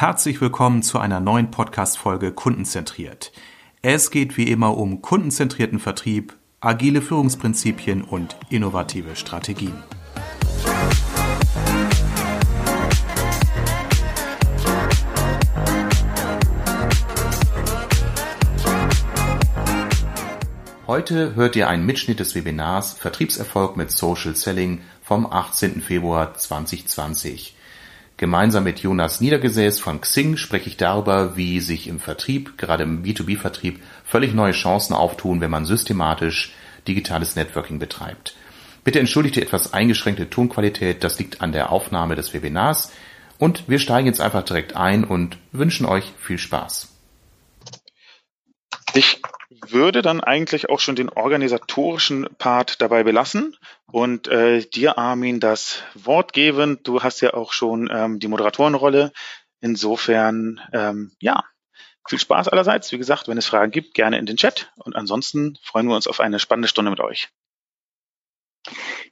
Herzlich willkommen zu einer neuen Podcast-Folge Kundenzentriert. Es geht wie immer um kundenzentrierten Vertrieb, agile Führungsprinzipien und innovative Strategien. Heute hört ihr einen Mitschnitt des Webinars Vertriebserfolg mit Social Selling vom 18. Februar 2020. Gemeinsam mit Jonas Niedergesäß von Xing spreche ich darüber, wie sich im Vertrieb, gerade im B2B-Vertrieb, völlig neue Chancen auftun, wenn man systematisch digitales Networking betreibt. Bitte entschuldigt die etwas eingeschränkte Tonqualität, das liegt an der Aufnahme des Webinars. Und wir steigen jetzt einfach direkt ein und wünschen euch viel Spaß. Ich würde dann eigentlich auch schon den organisatorischen Part dabei belassen und äh, dir, Armin, das Wort geben. Du hast ja auch schon ähm, die Moderatorenrolle. Insofern, ähm, ja, viel Spaß allerseits. Wie gesagt, wenn es Fragen gibt, gerne in den Chat. Und ansonsten freuen wir uns auf eine spannende Stunde mit euch.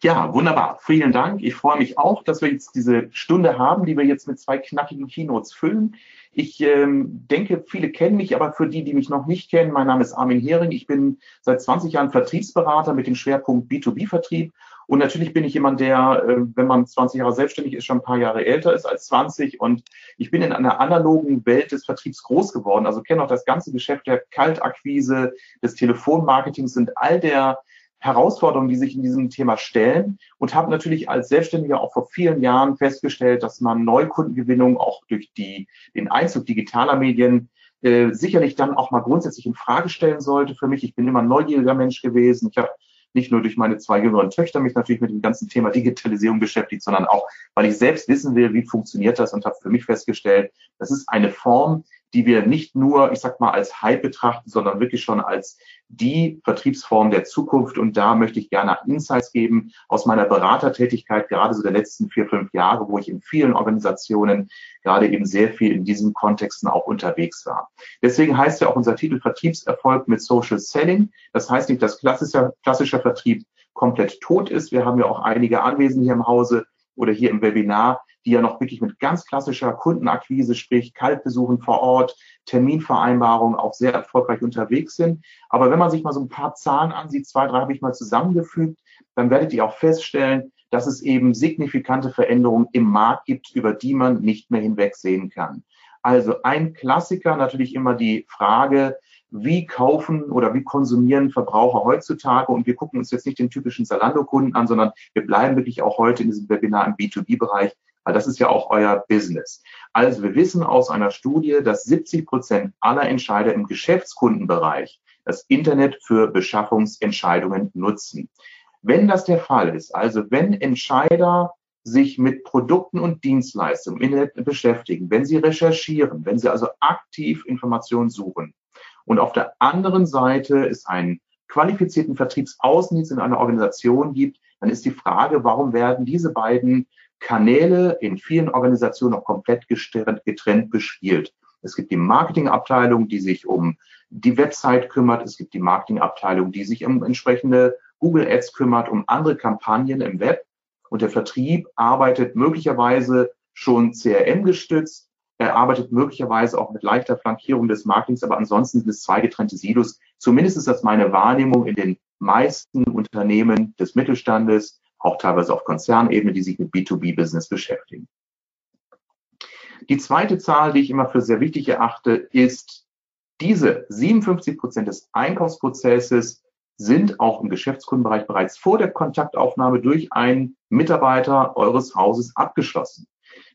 Ja, wunderbar. Vielen Dank. Ich freue mich auch, dass wir jetzt diese Stunde haben, die wir jetzt mit zwei knackigen Keynotes füllen. Ich ähm, denke, viele kennen mich, aber für die, die mich noch nicht kennen, mein Name ist Armin Hering. Ich bin seit 20 Jahren Vertriebsberater mit dem Schwerpunkt B2B-Vertrieb. Und natürlich bin ich jemand, der, äh, wenn man 20 Jahre selbstständig ist, schon ein paar Jahre älter ist als 20. Und ich bin in einer analogen Welt des Vertriebs groß geworden. Also kenne auch das ganze Geschäft der Kaltakquise, des Telefonmarketings und all der Herausforderungen, die sich in diesem Thema stellen und habe natürlich als Selbstständiger auch vor vielen Jahren festgestellt, dass man Neukundengewinnung auch durch die, den Einzug digitaler Medien äh, sicherlich dann auch mal grundsätzlich in Frage stellen sollte. Für mich, ich bin immer ein neugieriger Mensch gewesen. Ich habe nicht nur durch meine zwei jüngeren Töchter mich natürlich mit dem ganzen Thema Digitalisierung beschäftigt, sondern auch, weil ich selbst wissen will, wie funktioniert das und habe für mich festgestellt, das ist eine Form, die wir nicht nur, ich sag mal, als Hype betrachten, sondern wirklich schon als die Vertriebsform der Zukunft. Und da möchte ich gerne Insights geben aus meiner Beratertätigkeit, gerade so der letzten vier, fünf Jahre, wo ich in vielen Organisationen gerade eben sehr viel in diesen Kontexten auch unterwegs war. Deswegen heißt ja auch unser Titel Vertriebserfolg mit Social Selling. Das heißt nicht, dass klassischer, klassischer Vertrieb komplett tot ist. Wir haben ja auch einige Anwesende hier im Hause oder hier im Webinar, die ja noch wirklich mit ganz klassischer Kundenakquise, sprich Kaltbesuchen vor Ort, Terminvereinbarungen auch sehr erfolgreich unterwegs sind. Aber wenn man sich mal so ein paar Zahlen ansieht, zwei, drei habe ich mal zusammengefügt, dann werdet ihr auch feststellen, dass es eben signifikante Veränderungen im Markt gibt, über die man nicht mehr hinwegsehen kann. Also ein Klassiker natürlich immer die Frage, wie kaufen oder wie konsumieren Verbraucher heutzutage. Und wir gucken uns jetzt nicht den typischen Zalando-Kunden an, sondern wir bleiben wirklich auch heute in diesem Webinar im B2B-Bereich weil das ist ja auch euer Business. Also wir wissen aus einer Studie, dass 70 Prozent aller Entscheider im Geschäftskundenbereich das Internet für Beschaffungsentscheidungen nutzen. Wenn das der Fall ist, also wenn Entscheider sich mit Produkten und Dienstleistungen im Internet beschäftigen, wenn sie recherchieren, wenn sie also aktiv Informationen suchen und auf der anderen Seite es einen qualifizierten Vertriebsaußendienst in einer Organisation gibt, dann ist die Frage, warum werden diese beiden Kanäle in vielen Organisationen auch komplett getrennt bespielt. Es gibt die Marketingabteilung, die sich um die Website kümmert. Es gibt die Marketingabteilung, die sich um entsprechende Google Ads kümmert, um andere Kampagnen im Web. Und der Vertrieb arbeitet möglicherweise schon CRM gestützt. Er arbeitet möglicherweise auch mit leichter Flankierung des Marketings, aber ansonsten sind es zwei getrennte Silos. Zumindest ist das meine Wahrnehmung in den meisten Unternehmen des Mittelstandes, auch teilweise auf Konzernebene, die sich mit B2B-Business beschäftigen. Die zweite Zahl, die ich immer für sehr wichtig erachte, ist, diese 57 Prozent des Einkaufsprozesses sind auch im Geschäftskundenbereich bereits vor der Kontaktaufnahme durch einen Mitarbeiter eures Hauses abgeschlossen.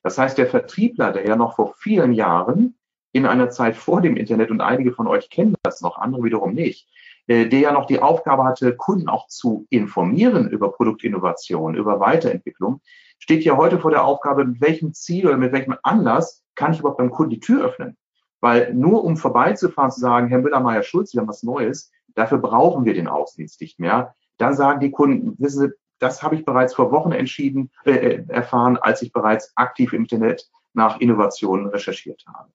Das heißt, der Vertriebler, der ja noch vor vielen Jahren in einer Zeit vor dem Internet, und einige von euch kennen das noch, andere wiederum nicht, äh, der ja noch die Aufgabe hatte, Kunden auch zu informieren über Produktinnovation, über Weiterentwicklung, steht ja heute vor der Aufgabe, mit welchem Ziel oder mit welchem Anlass kann ich überhaupt beim Kunden die Tür öffnen? Weil nur um vorbeizufahren, zu sagen, Herr Müller-Meyer-Schulz, wir haben was Neues, dafür brauchen wir den Außendienst nicht mehr. Dann sagen die Kunden, wissen Sie, das habe ich bereits vor Wochen entschieden, äh, äh erfahren, als ich bereits aktiv im Internet nach Innovationen recherchiert habe.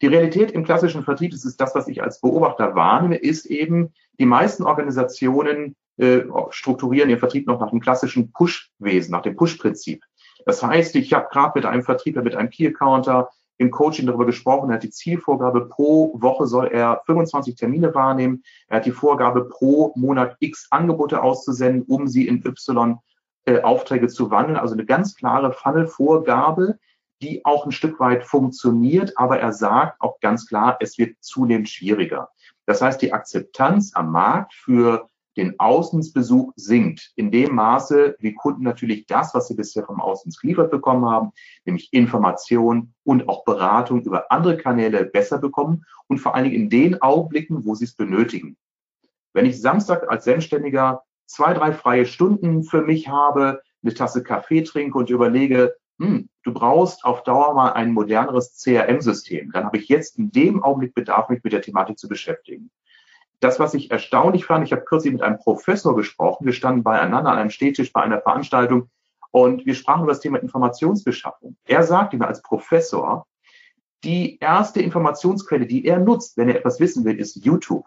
Die Realität im klassischen Vertrieb, das ist das, was ich als Beobachter wahrnehme, ist eben, die meisten Organisationen äh, strukturieren ihren Vertrieb noch nach dem klassischen Push-Wesen, nach dem Push-Prinzip. Das heißt, ich habe gerade mit einem Vertriebler, mit einem Key-Accounter im Coaching darüber gesprochen. Er hat die Zielvorgabe, pro Woche soll er 25 Termine wahrnehmen. Er hat die Vorgabe, pro Monat X Angebote auszusenden, um sie in Y äh, Aufträge zu wandeln. Also eine ganz klare Funnel-Vorgabe, die auch ein Stück weit funktioniert, aber er sagt auch ganz klar, es wird zunehmend schwieriger. Das heißt, die Akzeptanz am Markt für den Außensbesuch sinkt. In dem Maße, wie Kunden natürlich das, was sie bisher vom Außens geliefert bekommen haben, nämlich Information und auch Beratung über andere Kanäle besser bekommen und vor allen Dingen in den Augenblicken, wo sie es benötigen. Wenn ich Samstag als Selbstständiger zwei, drei freie Stunden für mich habe, eine Tasse Kaffee trinke und überlege, hm, du brauchst auf Dauer mal ein moderneres CRM-System, dann habe ich jetzt in dem Augenblick Bedarf, mich mit der Thematik zu beschäftigen. Das, was ich erstaunlich fand, ich habe kürzlich mit einem Professor gesprochen, wir standen beieinander an einem Stehtisch bei einer Veranstaltung und wir sprachen über das Thema Informationsbeschaffung. Er sagte mir als Professor, die erste Informationsquelle, die er nutzt, wenn er etwas wissen will, ist YouTube.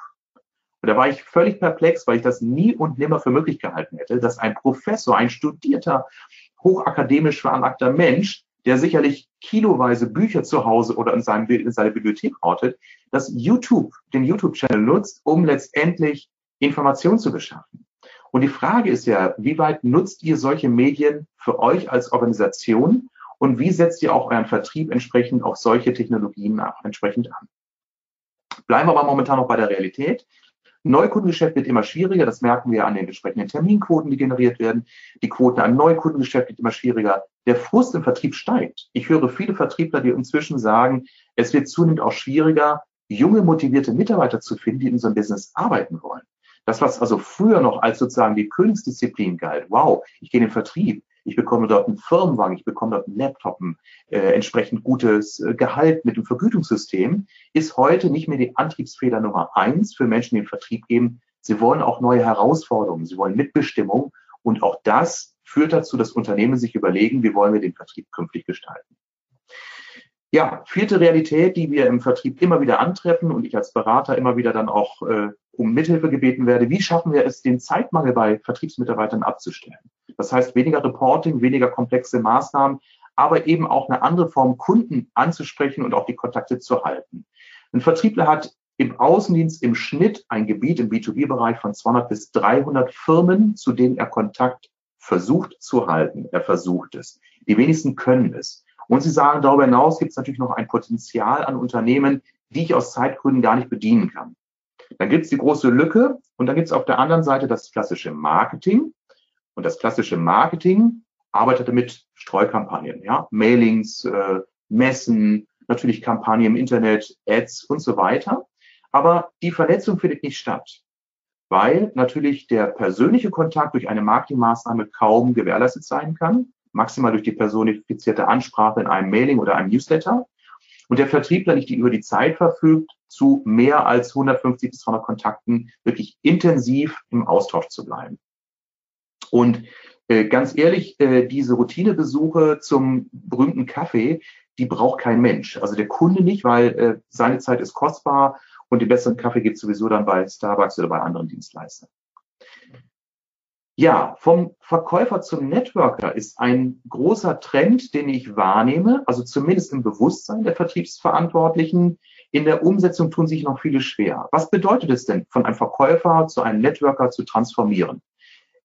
Und da war ich völlig perplex, weil ich das nie und nimmer für möglich gehalten hätte, dass ein Professor, ein studierter, hochakademisch veranlagter Mensch, der sicherlich kiloweise Bücher zu Hause oder in, seinem, in seiner Bibliothek ortet, dass YouTube, den YouTube-Channel nutzt, um letztendlich Informationen zu beschaffen. Und die Frage ist ja, wie weit nutzt ihr solche Medien für euch als Organisation und wie setzt ihr auch euren Vertrieb entsprechend auf solche Technologien entsprechend an? Bleiben wir aber momentan noch bei der Realität. Neukundengeschäft wird immer schwieriger, das merken wir an den entsprechenden Terminquoten, die generiert werden. Die Quoten an Neukundengeschäft wird immer schwieriger. Der Frust im Vertrieb steigt. Ich höre viele Vertriebler, die inzwischen sagen, es wird zunehmend auch schwieriger, junge, motivierte Mitarbeiter zu finden, die in unserem Business arbeiten wollen. Das, was also früher noch als sozusagen die Königsdisziplin galt, wow, ich gehe in den Vertrieb, ich bekomme dort einen Firmenwagen, ich bekomme dort einen Laptop, ein äh, entsprechend gutes äh, Gehalt mit dem Vergütungssystem, ist heute nicht mehr die Antriebsfehler Nummer eins für Menschen, die den Vertrieb geben. Sie wollen auch neue Herausforderungen, sie wollen Mitbestimmung und auch das führt dazu, dass Unternehmen sich überlegen, wie wollen wir den Vertrieb künftig gestalten. Ja, vierte Realität, die wir im Vertrieb immer wieder antreffen und ich als Berater immer wieder dann auch äh, um Mithilfe gebeten werde, wie schaffen wir es, den Zeitmangel bei Vertriebsmitarbeitern abzustellen? Das heißt, weniger Reporting, weniger komplexe Maßnahmen, aber eben auch eine andere Form, Kunden anzusprechen und auch die Kontakte zu halten. Ein Vertriebler hat im Außendienst im Schnitt ein Gebiet im B2B-Bereich von 200 bis 300 Firmen, zu denen er Kontakt versucht zu halten. Er versucht es. Die wenigsten können es. Und Sie sagen, darüber hinaus gibt es natürlich noch ein Potenzial an Unternehmen, die ich aus Zeitgründen gar nicht bedienen kann. Dann gibt es die große Lücke und dann gibt es auf der anderen Seite das klassische Marketing. Und das klassische Marketing arbeitet mit Streukampagnen, ja, Mailings, äh, Messen, natürlich Kampagnen im Internet, Ads und so weiter. Aber die Vernetzung findet nicht statt, weil natürlich der persönliche Kontakt durch eine Marketingmaßnahme kaum gewährleistet sein kann, maximal durch die personifizierte Ansprache in einem Mailing oder einem Newsletter. Und der Vertriebler nicht die über die Zeit verfügt, zu mehr als 150 bis 200 Kontakten wirklich intensiv im Austausch zu bleiben. Und äh, ganz ehrlich, äh, diese Routinebesuche zum berühmten Kaffee, die braucht kein Mensch. Also der Kunde nicht, weil äh, seine Zeit ist kostbar und den besseren Kaffee gibt es sowieso dann bei Starbucks oder bei anderen Dienstleistern. Ja, vom Verkäufer zum Networker ist ein großer Trend, den ich wahrnehme, also zumindest im Bewusstsein der Vertriebsverantwortlichen. In der Umsetzung tun sich noch viele schwer. Was bedeutet es denn, von einem Verkäufer zu einem Networker zu transformieren?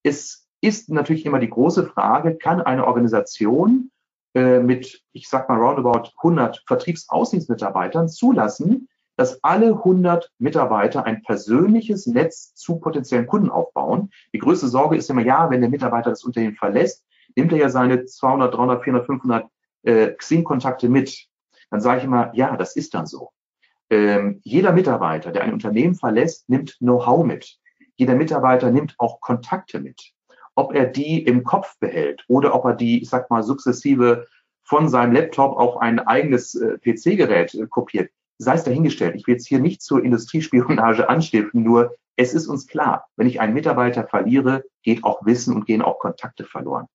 Es ist natürlich immer die große Frage, kann eine Organisation äh, mit, ich sag mal, roundabout 100 Vertriebsaußendienstmitarbeitern zulassen, dass alle 100 Mitarbeiter ein persönliches Netz zu potenziellen Kunden aufbauen. Die größte Sorge ist immer, ja, wenn der Mitarbeiter das Unternehmen verlässt, nimmt er ja seine 200, 300, 400, 500 äh, Xing-Kontakte mit. Dann sage ich immer, ja, das ist dann so. Ähm, jeder Mitarbeiter, der ein Unternehmen verlässt, nimmt Know-how mit. Jeder Mitarbeiter nimmt auch Kontakte mit. Ob er die im Kopf behält oder ob er die, ich sag mal, sukzessive von seinem Laptop auf ein eigenes äh, PC-Gerät äh, kopiert, sei es dahingestellt. Ich will jetzt hier nicht zur Industriespionage anstiften, nur es ist uns klar, wenn ich einen Mitarbeiter verliere, geht auch Wissen und gehen auch Kontakte verloren.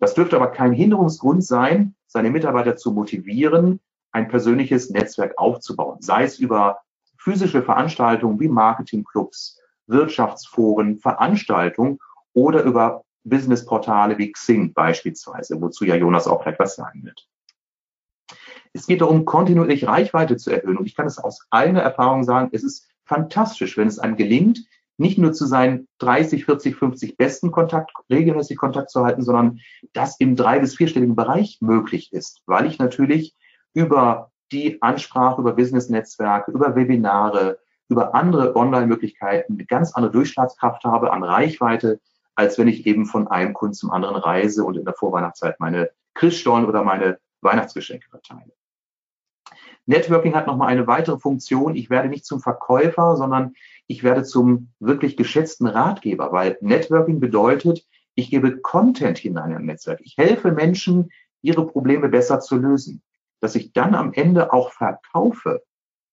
Das dürfte aber kein Hinderungsgrund sein, seine Mitarbeiter zu motivieren, ein persönliches Netzwerk aufzubauen, sei es über physische Veranstaltungen wie Marketingclubs, Wirtschaftsforen, Veranstaltungen oder über Business-Portale wie Xing beispielsweise, wozu ja Jonas auch gleich was sagen wird. Es geht darum, kontinuierlich Reichweite zu erhöhen. Und ich kann es aus eigener Erfahrung sagen, es ist fantastisch, wenn es einem gelingt, nicht nur zu seinen 30, 40, 50 besten Kontakt, regelmäßig Kontakt zu halten, sondern das im drei- bis vierstelligen Bereich möglich ist, weil ich natürlich über die Ansprache, über Business-Netzwerke, über Webinare, über andere Online-Möglichkeiten eine ganz andere Durchschlagskraft habe an Reichweite, als wenn ich eben von einem Kunden zum anderen reise und in der Vorweihnachtszeit meine Christstollen oder meine Weihnachtsgeschenke verteile. Networking hat nochmal eine weitere Funktion. Ich werde nicht zum Verkäufer, sondern ich werde zum wirklich geschätzten Ratgeber, weil Networking bedeutet, ich gebe Content hinein in ein Netzwerk. Ich helfe Menschen, ihre Probleme besser zu lösen. Dass ich dann am Ende auch verkaufe,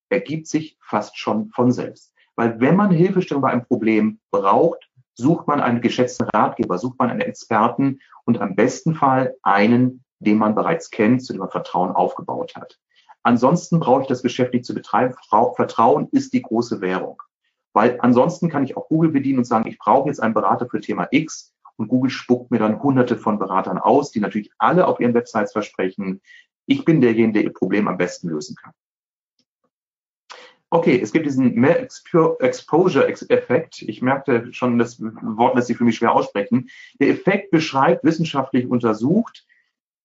ergibt sich fast schon von selbst. Weil wenn man Hilfestellung bei einem Problem braucht, sucht man einen geschätzten Ratgeber, sucht man einen Experten und am besten Fall einen, den man bereits kennt, zu dem man Vertrauen aufgebaut hat. Ansonsten brauche ich das Geschäft nicht zu betreiben. Vertrauen ist die große Währung. Weil ansonsten kann ich auch Google bedienen und sagen, ich brauche jetzt einen Berater für Thema X und Google spuckt mir dann hunderte von Beratern aus, die natürlich alle auf ihren Websites versprechen, ich bin derjenige, der ihr Problem am besten lösen kann. Okay, es gibt diesen mehr Exposure-Effekt. Ich merkte schon, das Wort lässt sich für mich schwer aussprechen. Der Effekt beschreibt wissenschaftlich untersucht,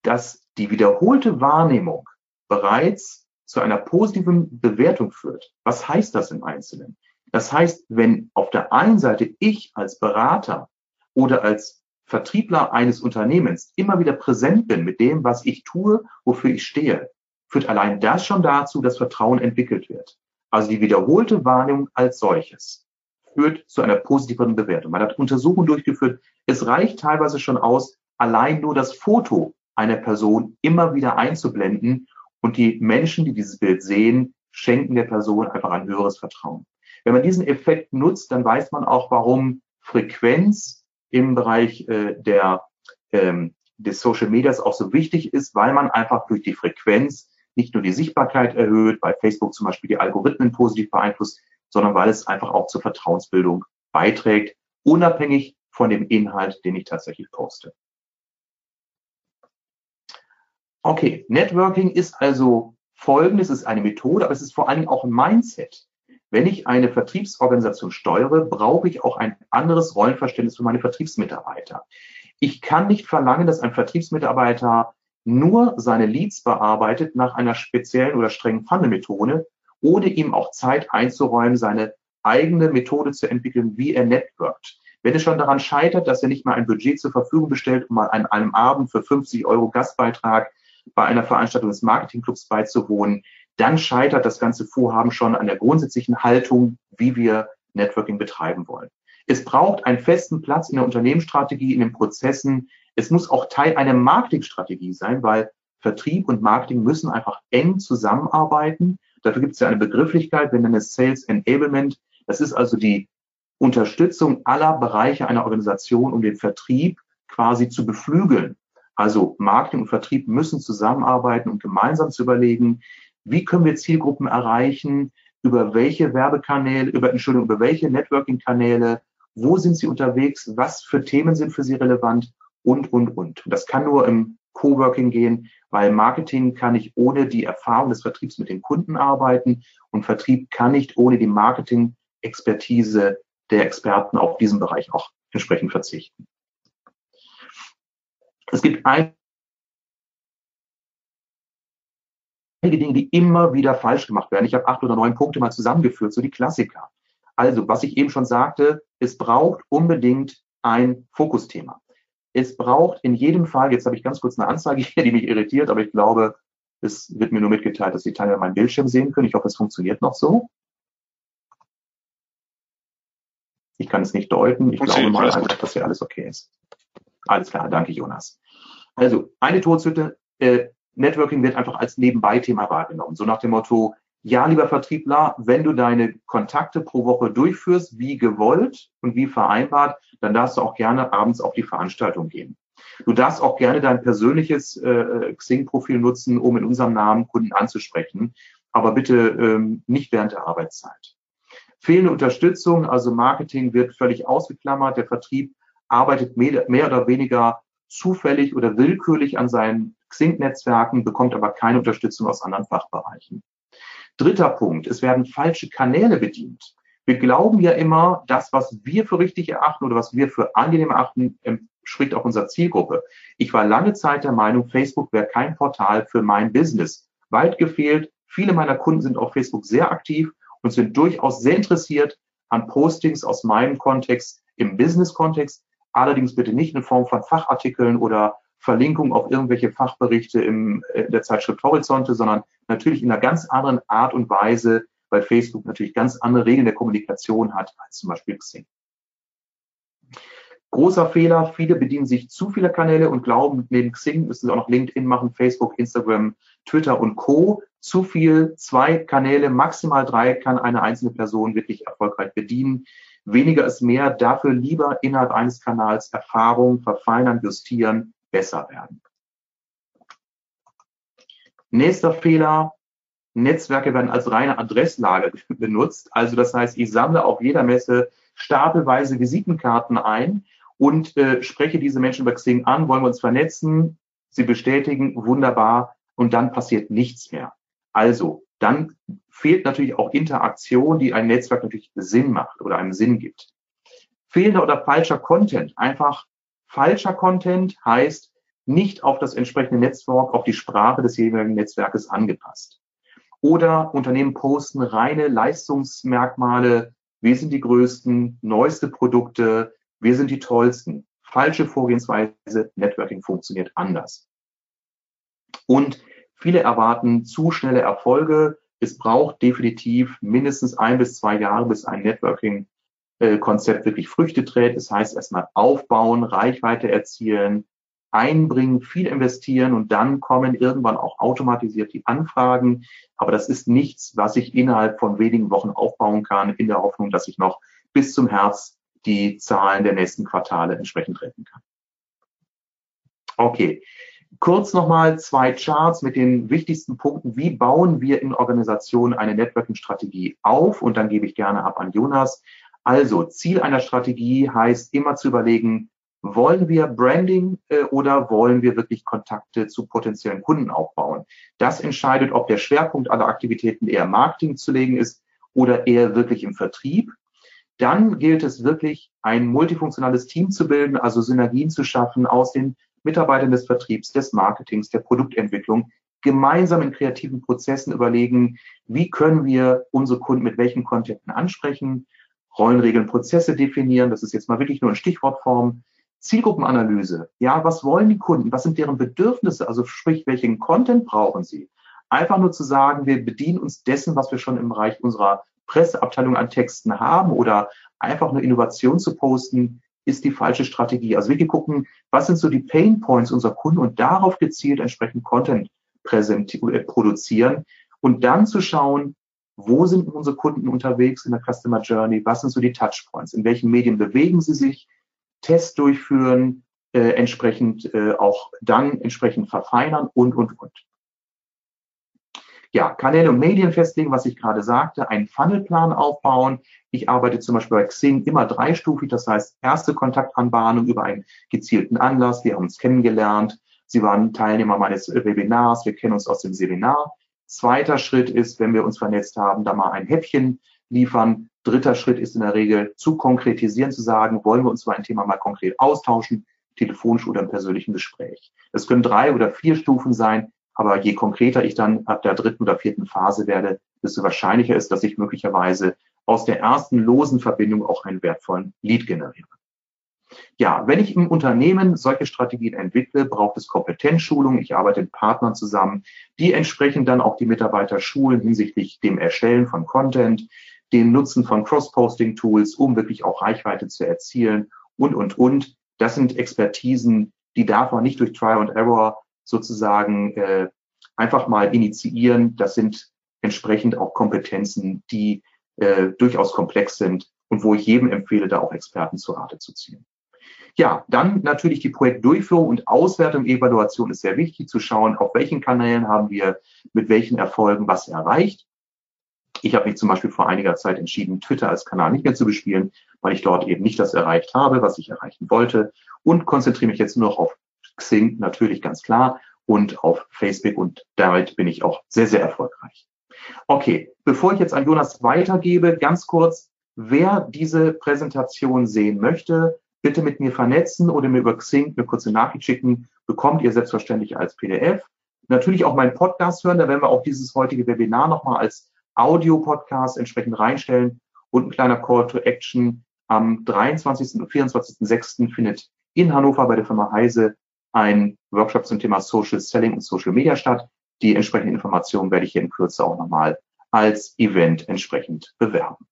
dass die wiederholte Wahrnehmung bereits zu einer positiven Bewertung führt. Was heißt das im Einzelnen? Das heißt, wenn auf der einen Seite ich als Berater oder als Vertriebler eines Unternehmens immer wieder präsent bin mit dem, was ich tue, wofür ich stehe, führt allein das schon dazu, dass Vertrauen entwickelt wird. Also die wiederholte Wahrnehmung als solches führt zu einer positiven Bewertung. Man hat Untersuchungen durchgeführt. Es reicht teilweise schon aus, allein nur das Foto einer Person immer wieder einzublenden und die Menschen, die dieses Bild sehen, schenken der Person einfach ein höheres Vertrauen. Wenn man diesen Effekt nutzt, dann weiß man auch, warum Frequenz im Bereich äh, der, ähm, des Social Medias auch so wichtig ist, weil man einfach durch die Frequenz nicht nur die Sichtbarkeit erhöht, bei Facebook zum Beispiel die Algorithmen positiv beeinflusst, sondern weil es einfach auch zur Vertrauensbildung beiträgt, unabhängig von dem Inhalt, den ich tatsächlich poste. Okay, Networking ist also folgendes, es ist eine Methode, aber es ist vor allem auch ein Mindset. Wenn ich eine Vertriebsorganisation steuere, brauche ich auch ein anderes Rollenverständnis für meine Vertriebsmitarbeiter. Ich kann nicht verlangen, dass ein Vertriebsmitarbeiter nur seine Leads bearbeitet nach einer speziellen oder strengen Funnel-Methode, ohne ihm auch Zeit einzuräumen, seine eigene Methode zu entwickeln, wie er networkt. Wenn es schon daran scheitert, dass er nicht mal ein Budget zur Verfügung bestellt, um mal an einem Abend für 50 Euro Gastbeitrag bei einer Veranstaltung des Marketingclubs beizuwohnen, dann scheitert das ganze Vorhaben schon an der grundsätzlichen Haltung, wie wir Networking betreiben wollen. Es braucht einen festen Platz in der Unternehmensstrategie, in den Prozessen. Es muss auch Teil einer Marketingstrategie sein, weil Vertrieb und Marketing müssen einfach eng zusammenarbeiten. Dafür gibt es ja eine Begrifflichkeit, wir nennen es Sales Enablement. Das ist also die Unterstützung aller Bereiche einer Organisation, um den Vertrieb quasi zu beflügeln. Also Marketing und Vertrieb müssen zusammenarbeiten und gemeinsam zu überlegen, wie können wir Zielgruppen erreichen, über welche Werbekanäle, über, Entschuldigung, über welche Networking-Kanäle, wo sind sie unterwegs, was für Themen sind für sie relevant und, und, und. Das kann nur im Coworking gehen, weil Marketing kann nicht ohne die Erfahrung des Vertriebs mit den Kunden arbeiten und Vertrieb kann nicht ohne die Marketing-Expertise der Experten auf diesem Bereich auch entsprechend verzichten. Es gibt einige Dinge, die immer wieder falsch gemacht werden. Ich habe acht oder neun Punkte mal zusammengeführt, so die Klassiker. Also, was ich eben schon sagte, es braucht unbedingt ein Fokusthema. Es braucht in jedem Fall, jetzt habe ich ganz kurz eine Anzeige hier, die mich irritiert, aber ich glaube, es wird mir nur mitgeteilt, dass die Teilnehmer meinen Bildschirm sehen können. Ich hoffe, es funktioniert noch so. Ich kann es nicht deuten. Ich glaube mal einfach, dass hier alles okay ist. Alles klar, danke Jonas. Also eine Todeshütte, äh, Networking wird einfach als Nebenbei-Thema wahrgenommen. So nach dem Motto, ja, lieber Vertriebler, wenn du deine Kontakte pro Woche durchführst, wie gewollt und wie vereinbart, dann darfst du auch gerne abends auf die Veranstaltung gehen. Du darfst auch gerne dein persönliches äh, Xing-Profil nutzen, um in unserem Namen Kunden anzusprechen, aber bitte ähm, nicht während der Arbeitszeit. Fehlende Unterstützung, also Marketing wird völlig ausgeklammert, der Vertrieb arbeitet mehr, mehr oder weniger zufällig oder willkürlich an seinen Xing-Netzwerken, bekommt aber keine Unterstützung aus anderen Fachbereichen. Dritter Punkt, es werden falsche Kanäle bedient. Wir glauben ja immer, das, was wir für richtig erachten oder was wir für angenehm erachten, spricht auch unserer Zielgruppe. Ich war lange Zeit der Meinung, Facebook wäre kein Portal für mein Business. Weit gefehlt. Viele meiner Kunden sind auf Facebook sehr aktiv und sind durchaus sehr interessiert an Postings aus meinem Kontext im Business-Kontext. Allerdings bitte nicht in Form von Fachartikeln oder Verlinkung auf irgendwelche Fachberichte in äh, der Zeitschrift Horizonte, sondern natürlich in einer ganz anderen Art und Weise, weil Facebook natürlich ganz andere Regeln der Kommunikation hat als zum Beispiel Xing. Großer Fehler, viele bedienen sich zu viele Kanäle und glauben, neben Xing müssen sie auch noch LinkedIn machen, Facebook, Instagram, Twitter und Co. Zu viel, zwei Kanäle, maximal drei kann eine einzelne Person wirklich erfolgreich bedienen. Weniger ist mehr, dafür lieber innerhalb eines Kanals Erfahrung verfeinern, justieren, besser werden. Nächster Fehler, Netzwerke werden als reine Adresslage benutzt. Also das heißt, ich sammle auf jeder Messe stapelweise Visitenkarten ein und äh, spreche diese Menschen über Xing an, wollen wir uns vernetzen, sie bestätigen, wunderbar, und dann passiert nichts mehr. Also, dann fehlt natürlich auch Interaktion, die ein Netzwerk natürlich Sinn macht oder einem Sinn gibt. Fehlender oder falscher Content, einfach falscher Content heißt nicht auf das entsprechende Netzwerk, auf die Sprache des jeweiligen Netzwerkes angepasst. Oder Unternehmen posten reine Leistungsmerkmale, wir sind die größten, neueste Produkte, wir sind die tollsten. Falsche Vorgehensweise, Networking funktioniert anders. Und viele erwarten zu schnelle Erfolge. Es braucht definitiv mindestens ein bis zwei Jahre, bis ein Networking-Konzept wirklich Früchte trägt. Das heißt, erstmal aufbauen, Reichweite erzielen, einbringen, viel investieren und dann kommen irgendwann auch automatisiert die Anfragen. Aber das ist nichts, was ich innerhalb von wenigen Wochen aufbauen kann, in der Hoffnung, dass ich noch bis zum Herbst die Zahlen der nächsten Quartale entsprechend retten kann. Okay, kurz nochmal zwei Charts mit den wichtigsten Punkten. Wie bauen wir in Organisationen eine Networking-Strategie auf? Und dann gebe ich gerne ab an Jonas. Also, Ziel einer Strategie heißt immer zu überlegen, wollen wir Branding äh, oder wollen wir wirklich Kontakte zu potenziellen Kunden aufbauen? Das entscheidet, ob der Schwerpunkt aller Aktivitäten eher Marketing zu legen ist oder eher wirklich im Vertrieb. Dann gilt es wirklich, ein multifunktionales Team zu bilden, also Synergien zu schaffen aus den Mitarbeitern des Vertriebs, des Marketings, der Produktentwicklung, gemeinsam in kreativen Prozessen überlegen, wie können wir unsere Kunden mit welchen Kontakten ansprechen, Rollenregeln, Prozesse definieren, das ist jetzt mal wirklich nur in Stichwortform, Zielgruppenanalyse, ja, was wollen die Kunden, was sind deren Bedürfnisse, also sprich, welchen Content brauchen sie? Einfach nur zu sagen, wir bedienen uns dessen, was wir schon im Bereich unserer Presseabteilung an Texten haben oder einfach nur Innovation zu posten, ist die falsche Strategie. Also wirklich gucken, was sind so die Pain Points unserer Kunden und darauf gezielt entsprechend Content äh, produzieren und dann zu schauen, wo sind unsere Kunden unterwegs in der Customer Journey, was sind so die Touchpoints, in welchen Medien bewegen sie sich, Tests durchführen, äh, entsprechend äh, auch dann entsprechend verfeinern und, und, und. Ja, Kanäle und Medien festlegen, was ich gerade sagte, einen Funnelplan aufbauen. Ich arbeite zum Beispiel bei Xing immer dreistufig, das heißt erste Kontaktanbahnung über einen gezielten Anlass. Wir haben uns kennengelernt. Sie waren Teilnehmer meines Webinars. Wir kennen uns aus dem Seminar. Zweiter Schritt ist, wenn wir uns vernetzt haben, da mal ein Häppchen liefern. Dritter Schritt ist in der Regel zu konkretisieren, zu sagen, wollen wir uns über ein Thema mal konkret austauschen, telefonisch oder im persönlichen Gespräch. Es können drei oder vier Stufen sein, aber je konkreter ich dann ab der dritten oder vierten Phase werde, desto wahrscheinlicher ist, dass ich möglicherweise aus der ersten losen Verbindung auch einen wertvollen Lead generiere. Ja, wenn ich im Unternehmen solche Strategien entwickle, braucht es Kompetenzschulung. Ich arbeite mit Partnern zusammen, die entsprechend dann auch die Mitarbeiter schulen hinsichtlich dem Erstellen von Content, dem Nutzen von Cross-Posting-Tools, um wirklich auch Reichweite zu erzielen und, und, und. Das sind Expertisen, die darf man nicht durch Trial and Error sozusagen äh, einfach mal initiieren. Das sind entsprechend auch Kompetenzen, die äh, durchaus komplex sind und wo ich jedem empfehle, da auch Experten zu Rate zu ziehen. Ja, dann natürlich die Projektdurchführung und Auswertung, Evaluation ist sehr wichtig zu schauen, auf welchen Kanälen haben wir mit welchen Erfolgen was erreicht. Ich habe mich zum Beispiel vor einiger Zeit entschieden, Twitter als Kanal nicht mehr zu bespielen, weil ich dort eben nicht das erreicht habe, was ich erreichen wollte und konzentriere mich jetzt nur noch auf Xing, natürlich ganz klar, und auf Facebook und damit bin ich auch sehr, sehr erfolgreich. Okay, bevor ich jetzt an Jonas weitergebe, ganz kurz, wer diese Präsentation sehen möchte, bitte mit mir vernetzen oder mir über Xing eine kurze Nachricht schicken, bekommt ihr selbstverständlich als PDF. Natürlich auch meinen Podcast hören, da werden wir auch dieses heutige Webinar nochmal als Audio-Podcast entsprechend reinstellen. Und ein kleiner Call to Action. Am 23. und 24.06. findet in Hannover bei der Firma Heise ein Workshop zum Thema Social Selling und Social Media statt. Die entsprechenden Informationen werde ich hier in Kürze auch nochmal als Event entsprechend bewerben.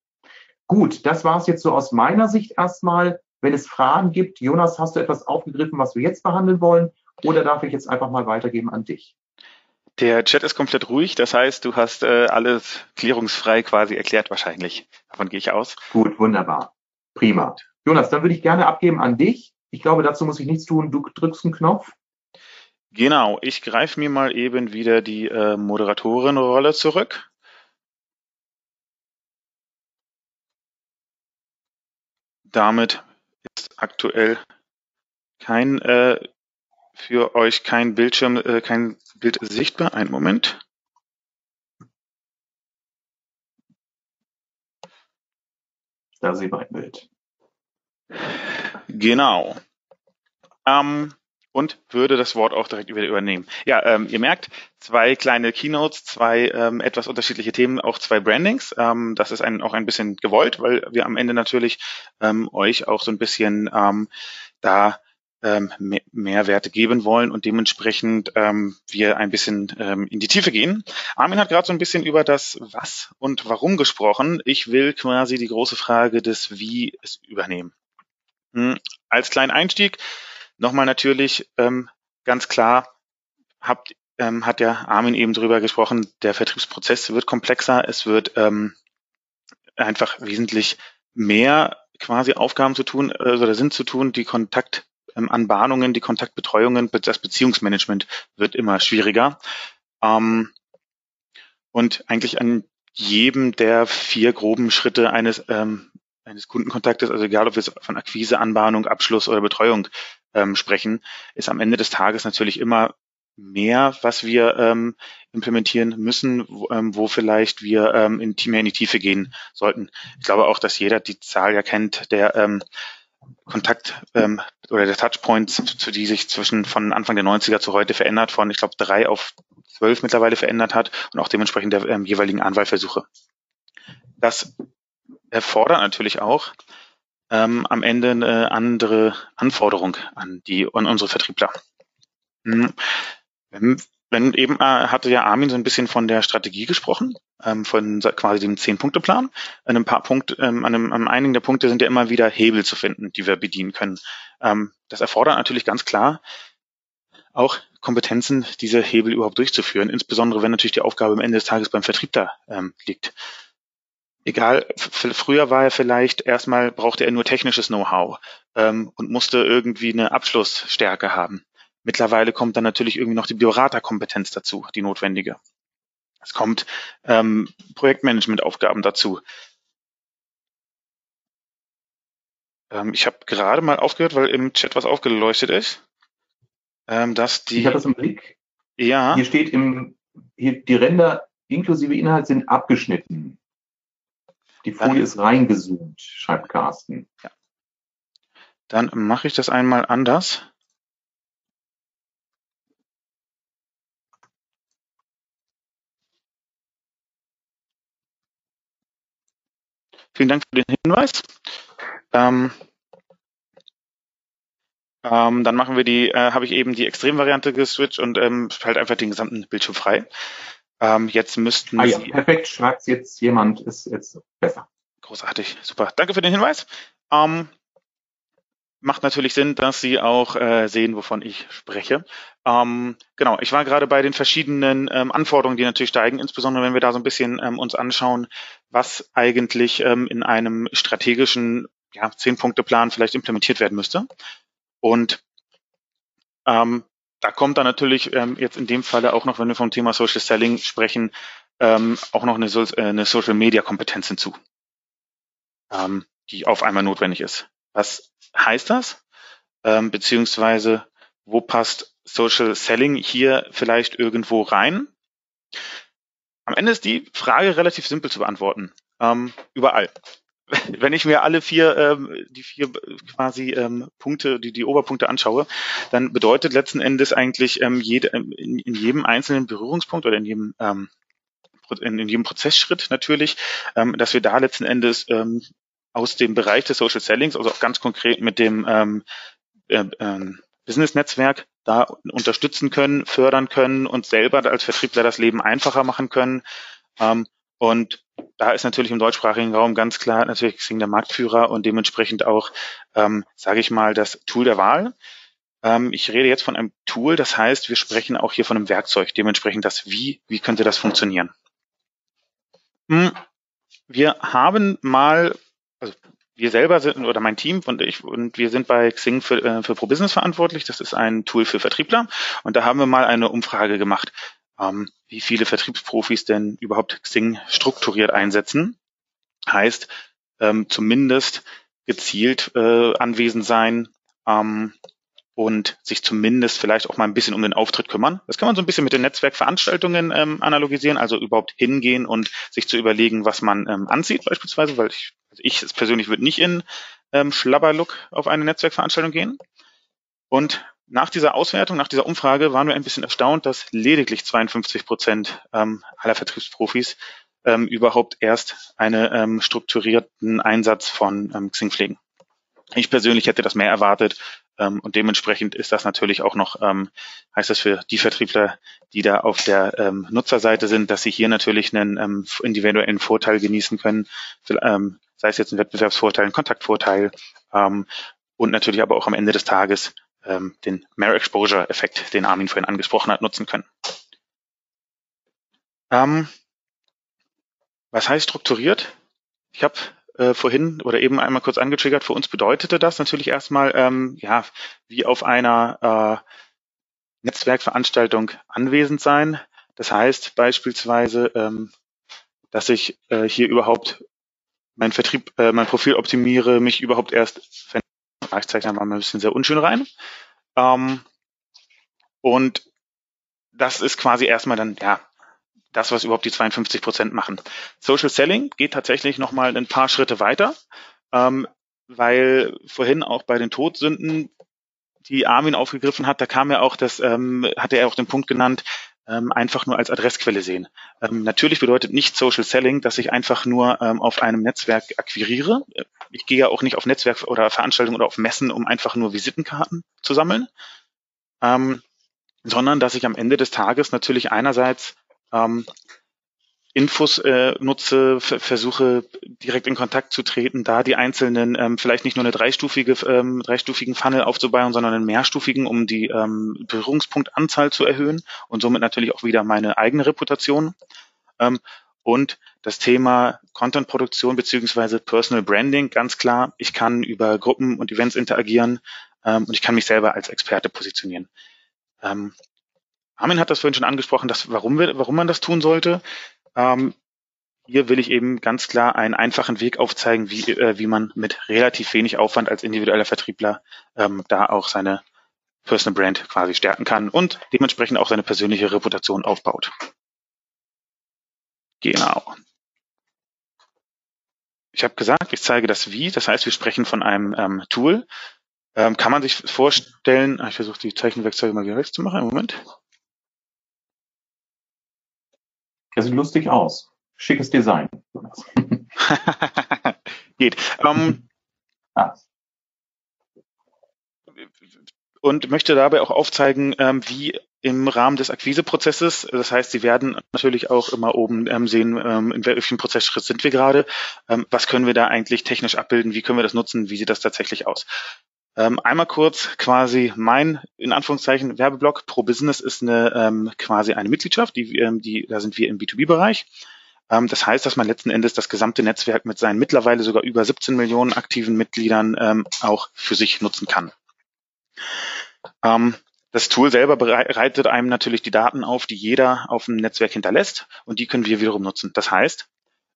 Gut, das war es jetzt so aus meiner Sicht erstmal. Wenn es Fragen gibt, Jonas, hast du etwas aufgegriffen, was wir jetzt behandeln wollen? Oder darf ich jetzt einfach mal weitergeben an dich? Der Chat ist komplett ruhig, das heißt, du hast äh, alles klärungsfrei quasi erklärt wahrscheinlich. Davon gehe ich aus. Gut, wunderbar. Prima. Jonas, dann würde ich gerne abgeben an dich. Ich glaube, dazu muss ich nichts tun. Du drückst einen Knopf. Genau, ich greife mir mal eben wieder die äh, Moderatorenrolle zurück. Damit ist aktuell kein äh, für euch kein Bildschirm, äh, kein Bild sichtbar. Einen Moment. Da sehen wir ein Bild. Genau. Ähm, und würde das Wort auch direkt wieder übernehmen. Ja, ähm, ihr merkt, zwei kleine Keynotes, zwei ähm, etwas unterschiedliche Themen, auch zwei Brandings. Ähm, das ist ein, auch ein bisschen gewollt, weil wir am Ende natürlich ähm, euch auch so ein bisschen ähm, da ähm, Mehrwerte geben wollen und dementsprechend ähm, wir ein bisschen ähm, in die Tiefe gehen. Armin hat gerade so ein bisschen über das Was und Warum gesprochen. Ich will quasi die große Frage des Wie es übernehmen. Hm, als kleinen Einstieg nochmal natürlich ähm, ganz klar habt, ähm, hat der Armin eben drüber gesprochen, der Vertriebsprozess wird komplexer, es wird ähm, einfach wesentlich mehr quasi Aufgaben zu tun äh, oder sind zu tun, die Kontakt ähm, die Kontaktbetreuungen, das Beziehungsmanagement wird immer schwieriger. Ähm, und eigentlich an jedem der vier groben Schritte eines, ähm, eines Kundenkontaktes, also egal ob wir von Akquise, Anbahnung, Abschluss oder Betreuung ähm, sprechen, ist am Ende des Tages natürlich immer mehr, was wir ähm, implementieren müssen, wo, ähm, wo vielleicht wir ähm, in, mehr in die Tiefe gehen sollten. Ich glaube auch, dass jeder die Zahl ja kennt, der ähm, Kontakt ähm, oder der Touchpoints, zu die sich zwischen von Anfang der 90er zu heute verändert, von ich glaube drei auf zwölf mittlerweile verändert hat und auch dementsprechend der ähm, jeweiligen Anwahlversuche. Das erfordert natürlich auch ähm, am Ende eine andere Anforderung an die an unsere Vertriebler. Hm. Wenn, wenn eben äh, hatte ja Armin so ein bisschen von der Strategie gesprochen, ähm, von quasi dem Zehn-Punkte-Plan. An ein paar Punkte, ähm, an, einem, an einigen der Punkte sind ja immer wieder Hebel zu finden, die wir bedienen können. Ähm, das erfordert natürlich ganz klar auch Kompetenzen, diese Hebel überhaupt durchzuführen, insbesondere wenn natürlich die Aufgabe am Ende des Tages beim Vertrieb da ähm, liegt. Egal, früher war er vielleicht erstmal brauchte er nur technisches Know-how ähm, und musste irgendwie eine Abschlussstärke haben. Mittlerweile kommt dann natürlich irgendwie noch die Beraterkompetenz dazu, die notwendige. Es kommt ähm, Projektmanagementaufgaben dazu. Ähm, ich habe gerade mal aufgehört, weil im Chat was aufgeleuchtet ist, ähm, dass die. Ich habe das im Blick. Ja. Hier steht im, hier, die Ränder inklusive Inhalt sind abgeschnitten. Die Folie dann, ist reingezoomt, schreibt Carsten. Ja. Dann mache ich das einmal anders. Vielen Dank für den Hinweis. Ähm, ähm, dann machen wir die, äh, habe ich eben die Extremvariante geswitcht und ähm, halt einfach den gesamten Bildschirm frei. Ähm, jetzt müssten ah, ja, Sie. Perfekt, schreibt jetzt jemand, ist jetzt besser. Großartig, super. Danke für den Hinweis. Ähm, macht natürlich Sinn, dass Sie auch äh, sehen, wovon ich spreche. Ähm, genau, ich war gerade bei den verschiedenen ähm, Anforderungen, die natürlich steigen, insbesondere wenn wir da so ein bisschen ähm, uns anschauen, was eigentlich ähm, in einem strategischen ja, Zehn-Punkte-Plan vielleicht implementiert werden müsste. Und ähm, da kommt dann natürlich ähm, jetzt in dem Falle auch noch, wenn wir vom Thema Social Selling sprechen, ähm, auch noch eine, äh, eine Social Media Kompetenz hinzu, ähm, die auf einmal notwendig ist. Was heißt das? Ähm, beziehungsweise wo passt Social Selling hier vielleicht irgendwo rein? Am Ende ist die Frage relativ simpel zu beantworten. Ähm, überall. Wenn ich mir alle vier, ähm, die vier quasi ähm, Punkte, die, die Oberpunkte anschaue, dann bedeutet letzten Endes eigentlich ähm, jede, ähm, in, in jedem einzelnen Berührungspunkt oder in jedem ähm, in, in jedem Prozessschritt natürlich, ähm, dass wir da letzten Endes ähm, aus dem Bereich des Social Sellings, also auch ganz konkret mit dem ähm, äh, äh, Business-Netzwerk da unterstützen können, fördern können und selber als Vertriebler das Leben einfacher machen können. Ähm, und da ist natürlich im deutschsprachigen Raum ganz klar natürlich Xing der Marktführer und dementsprechend auch, ähm, sage ich mal, das Tool der Wahl. Ähm, ich rede jetzt von einem Tool, das heißt, wir sprechen auch hier von einem Werkzeug, dementsprechend das Wie, wie könnte das funktionieren. Hm, wir haben mal, also wir selber sind oder mein Team und ich und wir sind bei Xing für, äh, für Pro Business verantwortlich. Das ist ein Tool für Vertriebler und da haben wir mal eine Umfrage gemacht, ähm, wie viele Vertriebsprofis denn überhaupt Xing strukturiert einsetzen. Heißt ähm, zumindest gezielt äh, anwesend sein, ähm, und sich zumindest vielleicht auch mal ein bisschen um den Auftritt kümmern. Das kann man so ein bisschen mit den Netzwerkveranstaltungen ähm, analogisieren, also überhaupt hingehen und sich zu überlegen, was man ähm, anzieht beispielsweise, weil ich, also ich persönlich würde nicht in ähm, Schlabberlook auf eine Netzwerkveranstaltung gehen. Und nach dieser Auswertung, nach dieser Umfrage waren wir ein bisschen erstaunt, dass lediglich 52 Prozent ähm, aller Vertriebsprofis ähm, überhaupt erst einen ähm, strukturierten Einsatz von ähm, Xing pflegen. Ich persönlich hätte das mehr erwartet ähm, und dementsprechend ist das natürlich auch noch, ähm, heißt das für die Vertriebler, die da auf der ähm, Nutzerseite sind, dass sie hier natürlich einen ähm, individuellen Vorteil genießen können, ähm, sei es jetzt ein Wettbewerbsvorteil, ein Kontaktvorteil ähm, und natürlich aber auch am Ende des Tages ähm, den Mere Exposure Effekt, den Armin vorhin angesprochen hat, nutzen können. Ähm, was heißt strukturiert? Ich habe äh, vorhin oder eben einmal kurz angetriggert, für uns bedeutete das natürlich erstmal, ähm, ja, wie auf einer äh, Netzwerkveranstaltung anwesend sein. Das heißt beispielsweise, ähm, dass ich äh, hier überhaupt mein Vertrieb, äh, mein Profil optimiere, mich überhaupt erst, ich zeichne mal ein bisschen sehr unschön rein. Ähm, und das ist quasi erstmal dann, ja, das, was überhaupt die 52 Prozent machen. Social Selling geht tatsächlich nochmal ein paar Schritte weiter, ähm, weil vorhin auch bei den Todsünden, die Armin aufgegriffen hat, da kam ja auch das, ähm, hatte er auch den Punkt genannt, ähm, einfach nur als Adressquelle sehen. Ähm, natürlich bedeutet nicht Social Selling, dass ich einfach nur ähm, auf einem Netzwerk akquiriere. Ich gehe ja auch nicht auf Netzwerk oder Veranstaltungen oder auf Messen, um einfach nur Visitenkarten zu sammeln, ähm, sondern dass ich am Ende des Tages natürlich einerseits ähm, Infos äh, nutze, versuche direkt in Kontakt zu treten, da die einzelnen ähm, vielleicht nicht nur eine dreistufige, ähm, dreistufigen Funnel aufzubauen, sondern einen mehrstufigen, um die ähm, Berührungspunktanzahl zu erhöhen und somit natürlich auch wieder meine eigene Reputation. Ähm, und das Thema Content-Produktion beziehungsweise Personal Branding, ganz klar, ich kann über Gruppen und Events interagieren ähm, und ich kann mich selber als Experte positionieren. Ähm, Armin hat das vorhin schon angesprochen, dass, warum, wir, warum man das tun sollte. Ähm, hier will ich eben ganz klar einen einfachen Weg aufzeigen, wie, äh, wie man mit relativ wenig Aufwand als individueller Vertriebler ähm, da auch seine Personal Brand quasi stärken kann und dementsprechend auch seine persönliche Reputation aufbaut. Genau. Ich habe gesagt, ich zeige das Wie, das heißt, wir sprechen von einem ähm, Tool. Ähm, kann man sich vorstellen, ah, ich versuche die Zeichenwerkzeuge mal wieder wegzumachen, Moment. Er sieht lustig aus. Schickes Design. Geht. Um, ah. Und möchte dabei auch aufzeigen, ähm, wie im Rahmen des Akquiseprozesses, das heißt, Sie werden natürlich auch immer oben ähm, sehen, ähm, in welchem Prozessschritt sind wir gerade, ähm, was können wir da eigentlich technisch abbilden, wie können wir das nutzen, wie sieht das tatsächlich aus. Ähm, einmal kurz quasi mein, in Anführungszeichen, Werbeblock Pro Business ist eine ähm, quasi eine Mitgliedschaft, die, ähm, die, da sind wir im B2B-Bereich. Ähm, das heißt, dass man letzten Endes das gesamte Netzwerk mit seinen mittlerweile sogar über 17 Millionen aktiven Mitgliedern ähm, auch für sich nutzen kann. Ähm, das Tool selber bereitet einem natürlich die Daten auf, die jeder auf dem Netzwerk hinterlässt und die können wir wiederum nutzen. Das heißt,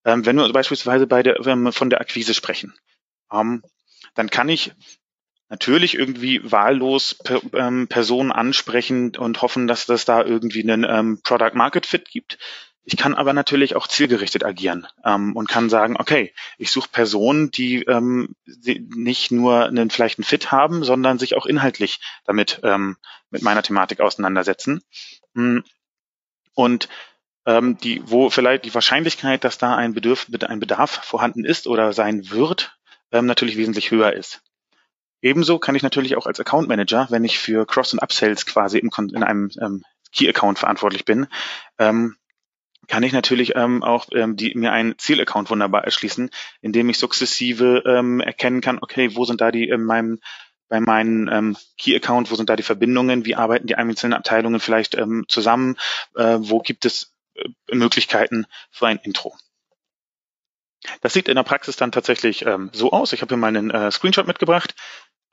ähm, wenn wir beispielsweise bei der, wenn wir von der Akquise sprechen, ähm, dann kann ich natürlich irgendwie wahllos per, ähm, Personen ansprechen und hoffen, dass das da irgendwie einen ähm, Product Market Fit gibt. Ich kann aber natürlich auch zielgerichtet agieren ähm, und kann sagen, okay, ich suche Personen, die, ähm, nicht nur einen vielleicht einen Fit haben, sondern sich auch inhaltlich damit ähm, mit meiner Thematik auseinandersetzen. Hm. Und ähm, die, wo vielleicht die Wahrscheinlichkeit, dass da ein, Bedürf, ein Bedarf vorhanden ist oder sein wird, ähm, natürlich wesentlich höher ist. Ebenso kann ich natürlich auch als Account Manager, wenn ich für Cross- und Upsells quasi im, in einem ähm, Key-Account verantwortlich bin, ähm, kann ich natürlich ähm, auch ähm, die, mir einen Ziel-Account wunderbar erschließen, indem ich sukzessive ähm, erkennen kann, okay, wo sind da die in meinem bei meinem ähm, Key-Account, wo sind da die Verbindungen, wie arbeiten die einzelnen Abteilungen vielleicht ähm, zusammen, äh, wo gibt es äh, Möglichkeiten für ein Intro. Das sieht in der Praxis dann tatsächlich ähm, so aus. Ich habe hier mal einen äh, Screenshot mitgebracht,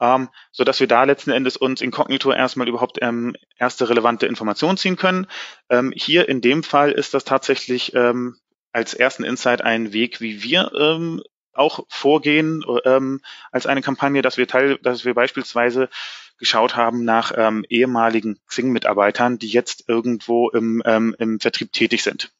ähm, so dass wir da letzten Endes uns inkognito erstmal überhaupt ähm, erste relevante Informationen ziehen können. Ähm, hier in dem Fall ist das tatsächlich ähm, als ersten Insight ein Weg, wie wir ähm, auch vorgehen ähm, als eine Kampagne, dass wir Teil, dass wir beispielsweise geschaut haben nach ähm, ehemaligen Xing-Mitarbeitern, die jetzt irgendwo im, ähm, im Vertrieb tätig sind.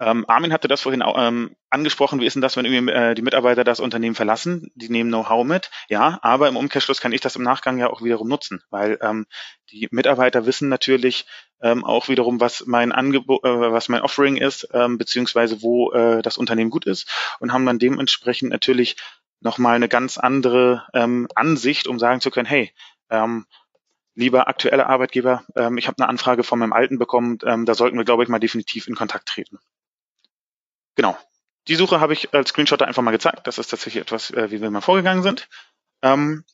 Ähm, Armin hatte das vorhin ähm, angesprochen. Wie ist denn das, wenn irgendwie äh, die Mitarbeiter das Unternehmen verlassen? Die nehmen Know-how mit. Ja, aber im Umkehrschluss kann ich das im Nachgang ja auch wiederum nutzen, weil ähm, die Mitarbeiter wissen natürlich ähm, auch wiederum, was mein Angebot, äh, was mein Offering ist, ähm, beziehungsweise wo äh, das Unternehmen gut ist und haben dann dementsprechend natürlich nochmal eine ganz andere ähm, Ansicht, um sagen zu können, hey, ähm, lieber aktuelle Arbeitgeber, ähm, ich habe eine Anfrage von meinem Alten bekommen, ähm, da sollten wir, glaube ich, mal definitiv in Kontakt treten. Genau. Die Suche habe ich als Screenshot einfach mal gezeigt. Das ist tatsächlich etwas, äh, wie wir mal vorgegangen sind. Ähm,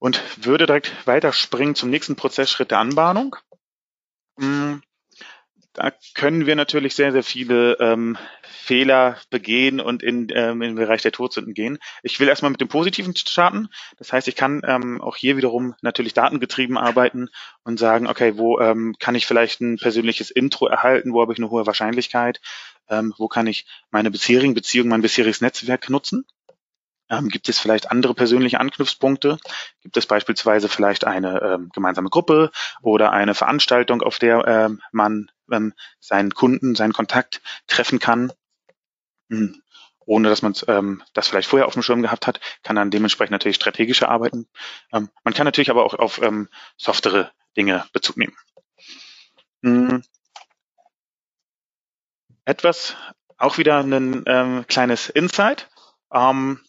und würde direkt weiterspringen zum nächsten Prozessschritt der Anbahnung. Mm, da können wir natürlich sehr, sehr viele ähm, Fehler begehen und in, ähm, in den Bereich der Todsünden gehen. Ich will erstmal mit dem Positiven starten. Das heißt, ich kann ähm, auch hier wiederum natürlich datengetrieben arbeiten und sagen, okay, wo ähm, kann ich vielleicht ein persönliches Intro erhalten, wo habe ich eine hohe Wahrscheinlichkeit, ähm, wo kann ich meine bisherigen Beziehungen, mein bisheriges Netzwerk nutzen. Ähm, gibt es vielleicht andere persönliche Anknüpfpunkte? Gibt es beispielsweise vielleicht eine ähm, gemeinsame Gruppe oder eine Veranstaltung, auf der ähm, man ähm, seinen Kunden, seinen Kontakt treffen kann? Hm. Ohne dass man ähm, das vielleicht vorher auf dem Schirm gehabt hat, kann dann dementsprechend natürlich strategischer arbeiten. Ähm, man kann natürlich aber auch auf ähm, softere Dinge Bezug nehmen. Hm. Etwas, auch wieder ein ähm, kleines Insight. Ähm,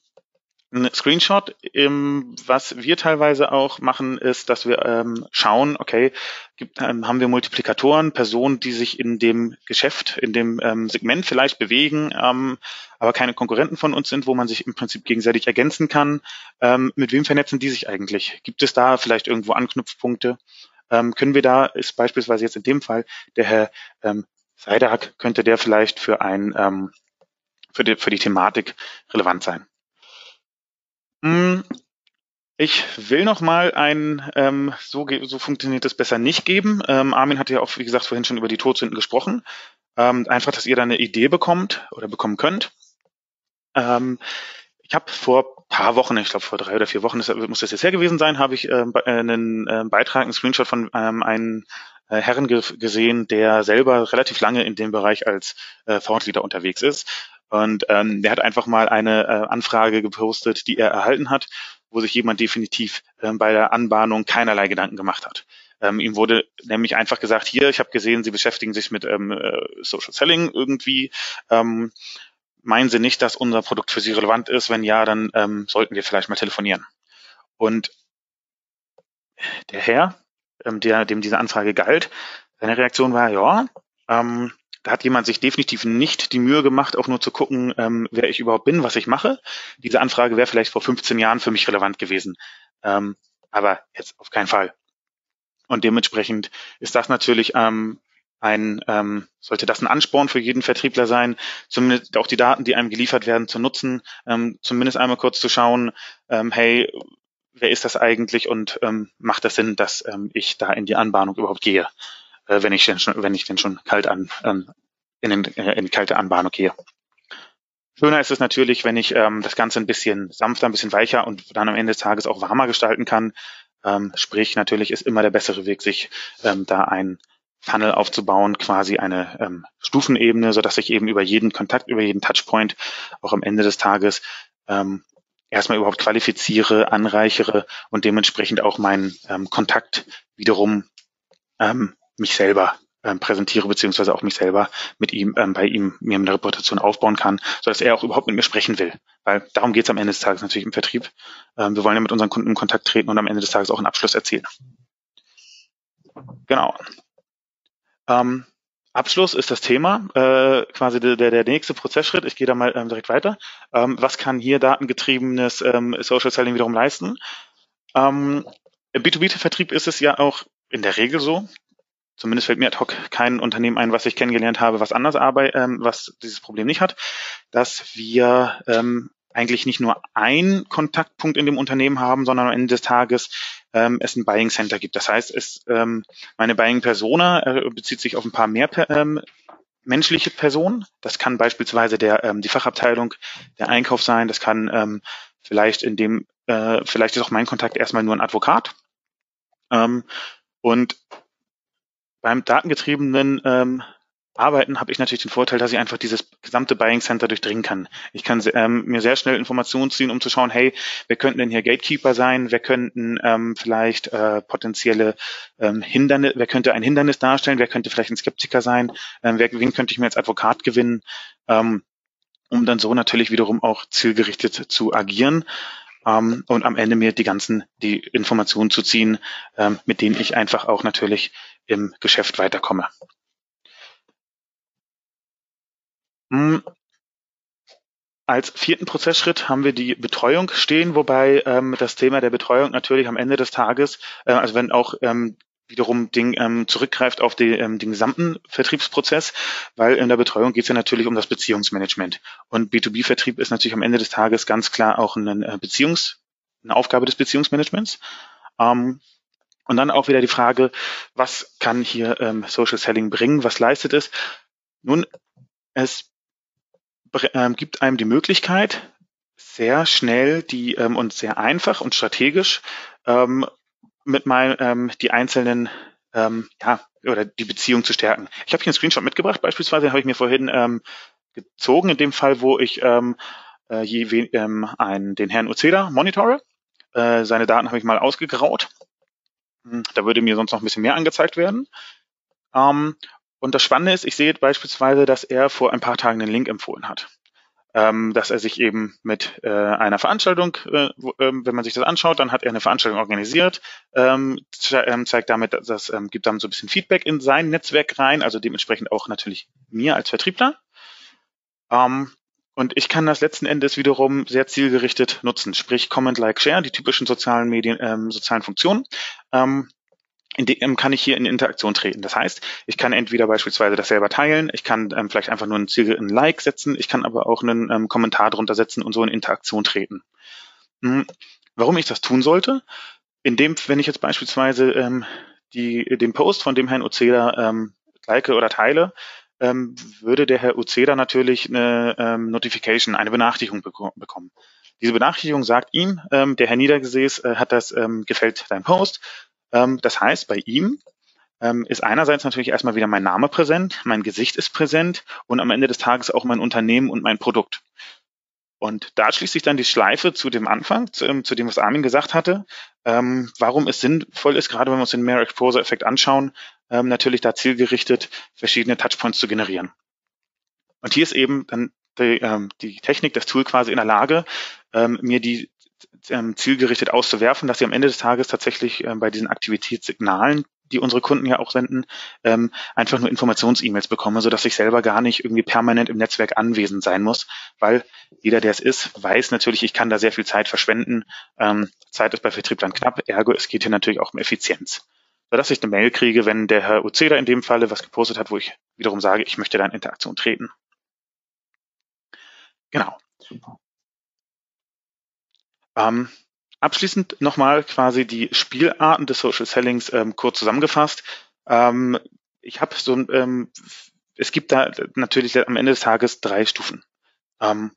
ein Screenshot. Ähm, was wir teilweise auch machen, ist, dass wir ähm, schauen, okay, gibt, ähm, haben wir Multiplikatoren, Personen, die sich in dem Geschäft, in dem ähm, Segment vielleicht bewegen, ähm, aber keine Konkurrenten von uns sind, wo man sich im Prinzip gegenseitig ergänzen kann. Ähm, mit wem vernetzen die sich eigentlich? Gibt es da vielleicht irgendwo Anknüpfpunkte? Ähm, können wir da, ist beispielsweise jetzt in dem Fall der Herr ähm, Seidak, könnte der vielleicht für ein ähm, für die, für die Thematik relevant sein. Hm, ich will noch mal ein, ähm, so, so funktioniert es besser nicht geben. Ähm, Armin hatte ja auch, wie gesagt, vorhin schon über die Todsünden gesprochen. Ähm, einfach, dass ihr da eine Idee bekommt oder bekommen könnt. Ähm, ich habe vor paar Wochen, ich glaube vor drei oder vier Wochen ist, muss das jetzt her gewesen sein, habe ich ähm, äh, einen äh, Beitrag, einen Screenshot von ähm, einem äh, Herren ge gesehen, der selber relativ lange in dem Bereich als äh, Thought Leader unterwegs ist und ähm, der hat einfach mal eine äh, Anfrage gepostet, die er erhalten hat, wo sich jemand definitiv ähm, bei der Anbahnung keinerlei Gedanken gemacht hat. Ähm, ihm wurde nämlich einfach gesagt, hier, ich habe gesehen, Sie beschäftigen sich mit ähm, äh, Social Selling irgendwie. Ähm, meinen Sie nicht, dass unser Produkt für Sie relevant ist? Wenn ja, dann ähm, sollten wir vielleicht mal telefonieren. Und der Herr, ähm, der, dem diese Anfrage galt, seine Reaktion war, ja, ähm, da hat jemand sich definitiv nicht die Mühe gemacht, auch nur zu gucken, ähm, wer ich überhaupt bin, was ich mache. Diese Anfrage wäre vielleicht vor 15 Jahren für mich relevant gewesen. Ähm, aber jetzt auf keinen Fall. Und dementsprechend ist das natürlich ähm, ein, ähm, sollte das ein Ansporn für jeden Vertriebler sein, zumindest auch die Daten, die einem geliefert werden, zu nutzen, ähm, zumindest einmal kurz zu schauen, ähm, hey, wer ist das eigentlich und ähm, macht das Sinn, dass ähm, ich da in die Anbahnung überhaupt gehe, äh, wenn ich denn schon, wenn ich denn schon kalt an ähm, in, den, äh, in die kalte Anbahnung gehe. Schöner ist es natürlich, wenn ich ähm, das Ganze ein bisschen sanfter, ein bisschen weicher und dann am Ende des Tages auch warmer gestalten kann. Ähm, sprich, natürlich ist immer der bessere Weg, sich ähm, da ein Funnel aufzubauen, quasi eine ähm, Stufenebene, so dass ich eben über jeden Kontakt, über jeden Touchpoint auch am Ende des Tages ähm, erstmal überhaupt qualifiziere, anreichere und dementsprechend auch meinen ähm, Kontakt wiederum ähm, mich selber ähm, präsentiere, beziehungsweise auch mich selber mit ihm, ähm, bei ihm mir eine Reputation aufbauen kann, so dass er auch überhaupt mit mir sprechen will. Weil darum geht es am Ende des Tages natürlich im Vertrieb. Ähm, wir wollen ja mit unseren Kunden in Kontakt treten und am Ende des Tages auch einen Abschluss erzielen. Genau. Ähm, Abschluss ist das Thema, äh, quasi der, der, der nächste Prozessschritt. Ich gehe da mal ähm, direkt weiter. Ähm, was kann hier datengetriebenes ähm, Social Selling wiederum leisten? Ähm, Im B2B-Vertrieb ist es ja auch in der Regel so, zumindest fällt mir ad hoc kein Unternehmen ein, was ich kennengelernt habe, was anders arbeitet, ähm, was dieses Problem nicht hat, dass wir ähm, eigentlich nicht nur ein Kontaktpunkt in dem Unternehmen haben, sondern am Ende des Tages ähm, es ein Buying Center gibt. Das heißt, es ähm, meine Buying Persona äh, bezieht sich auf ein paar mehr ähm, menschliche Personen. Das kann beispielsweise der ähm, die Fachabteilung, der Einkauf sein. Das kann ähm, vielleicht in dem äh, vielleicht ist auch mein Kontakt erstmal nur ein Advokat. Ähm, und beim datengetriebenen ähm, Arbeiten habe ich natürlich den Vorteil, dass ich einfach dieses gesamte Buying Center durchdringen kann. Ich kann ähm, mir sehr schnell Informationen ziehen, um zu schauen, hey, wer könnten denn hier Gatekeeper sein? Wer könnten ähm, vielleicht äh, potenzielle ähm, Hindernisse, wer könnte ein Hindernis darstellen? Wer könnte vielleicht ein Skeptiker sein? Ähm, wer, wen könnte ich mir als Advokat gewinnen? Ähm, um dann so natürlich wiederum auch zielgerichtet zu agieren ähm, und am Ende mir die ganzen die Informationen zu ziehen, ähm, mit denen ich einfach auch natürlich im Geschäft weiterkomme. Hm. Als vierten Prozessschritt haben wir die Betreuung stehen, wobei ähm, das Thema der Betreuung natürlich am Ende des Tages, äh, also wenn auch ähm, wiederum Ding, ähm, zurückgreift auf die, ähm, den gesamten Vertriebsprozess, weil in der Betreuung geht es ja natürlich um das Beziehungsmanagement. Und B2B-Vertrieb ist natürlich am Ende des Tages ganz klar auch eine äh, Beziehungs, eine Aufgabe des Beziehungsmanagements. Ähm, und dann auch wieder die Frage, was kann hier ähm, Social Selling bringen? Was leistet es? Nun, es ähm, gibt einem die Möglichkeit, sehr schnell die ähm, und sehr einfach und strategisch ähm, mit meinem ähm, die einzelnen ähm, ja oder die Beziehung zu stärken. Ich habe hier einen Screenshot mitgebracht, beispielsweise habe ich mir vorhin ähm, gezogen, in dem Fall, wo ich ähm, äh, je, ähm, einen, den Herrn Uzeda monitore. Äh, seine Daten habe ich mal ausgegraut. Hm, da würde mir sonst noch ein bisschen mehr angezeigt werden. Ähm, und das Spannende ist, ich sehe beispielsweise, dass er vor ein paar Tagen einen Link empfohlen hat. Ähm, dass er sich eben mit äh, einer Veranstaltung, äh, wo, ähm, wenn man sich das anschaut, dann hat er eine Veranstaltung organisiert, ähm, ze ähm, zeigt damit, das ähm, gibt dann so ein bisschen Feedback in sein Netzwerk rein, also dementsprechend auch natürlich mir als Vertriebler. Ähm, und ich kann das letzten Endes wiederum sehr zielgerichtet nutzen, sprich Comment, Like, Share, die typischen sozialen Medien, ähm, sozialen Funktionen. Ähm, in dem kann ich hier in Interaktion treten. Das heißt, ich kann entweder beispielsweise das selber teilen, ich kann ähm, vielleicht einfach nur ein, Ziel, ein Like setzen, ich kann aber auch einen ähm, Kommentar drunter setzen und so in Interaktion treten. Hm. Warum ich das tun sollte? Indem, wenn ich jetzt beispielsweise ähm, die, den Post von dem Herrn Ozeda ähm, like oder teile, ähm, würde der Herr Ozeda natürlich eine ähm, Notification, eine Benachrichtigung bekommen. Diese Benachrichtigung sagt ihm, ähm, der Herr Niedergesäß äh, hat das, ähm, gefällt dein Post, ähm, das heißt, bei ihm ähm, ist einerseits natürlich erstmal wieder mein Name präsent, mein Gesicht ist präsent und am Ende des Tages auch mein Unternehmen und mein Produkt. Und da schließt sich dann die Schleife zu dem Anfang, zu, ähm, zu dem, was Armin gesagt hatte, ähm, warum es sinnvoll ist, gerade wenn wir uns den Mere Exposure Effekt anschauen, ähm, natürlich da zielgerichtet verschiedene Touchpoints zu generieren. Und hier ist eben dann die, ähm, die Technik, das Tool quasi in der Lage, ähm, mir die ähm, zielgerichtet auszuwerfen, dass sie am Ende des Tages tatsächlich ähm, bei diesen Aktivitätssignalen, die unsere Kunden ja auch senden, ähm, einfach nur Informations-E-Mails bekomme, so dass ich selber gar nicht irgendwie permanent im Netzwerk anwesend sein muss, weil jeder, der es ist, weiß natürlich, ich kann da sehr viel Zeit verschwenden. Ähm, Zeit ist bei Vertrieblern knapp, ergo es geht hier natürlich auch um Effizienz. Sodass ich eine Mail kriege, wenn der Herr Uzeda in dem Falle was gepostet hat, wo ich wiederum sage, ich möchte da in Interaktion treten. Genau. Ähm, abschließend nochmal quasi die Spielarten des Social Sellings ähm, kurz zusammengefasst. Ähm, ich habe so ein, ähm, es gibt da natürlich am Ende des Tages drei Stufen. Ähm,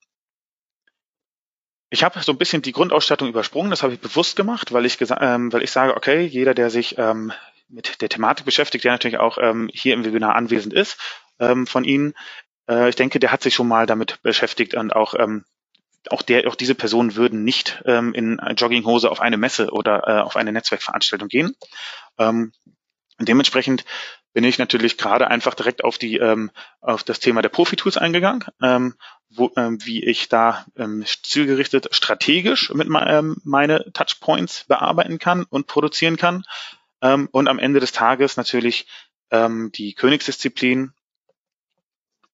ich habe so ein bisschen die Grundausstattung übersprungen, das habe ich bewusst gemacht, weil ich, ähm, weil ich sage, okay, jeder, der sich ähm, mit der Thematik beschäftigt, der natürlich auch ähm, hier im Webinar anwesend ist, ähm, von Ihnen, äh, ich denke, der hat sich schon mal damit beschäftigt und auch ähm, auch der, auch diese Personen würden nicht ähm, in Jogginghose auf eine Messe oder äh, auf eine Netzwerkveranstaltung gehen. Ähm, dementsprechend bin ich natürlich gerade einfach direkt auf die ähm, auf das Thema der Profi-Tools eingegangen, ähm, wo, ähm, wie ich da ähm, zielgerichtet strategisch mit ähm, meine Touchpoints bearbeiten kann und produzieren kann ähm, und am Ende des Tages natürlich ähm, die Königsdisziplin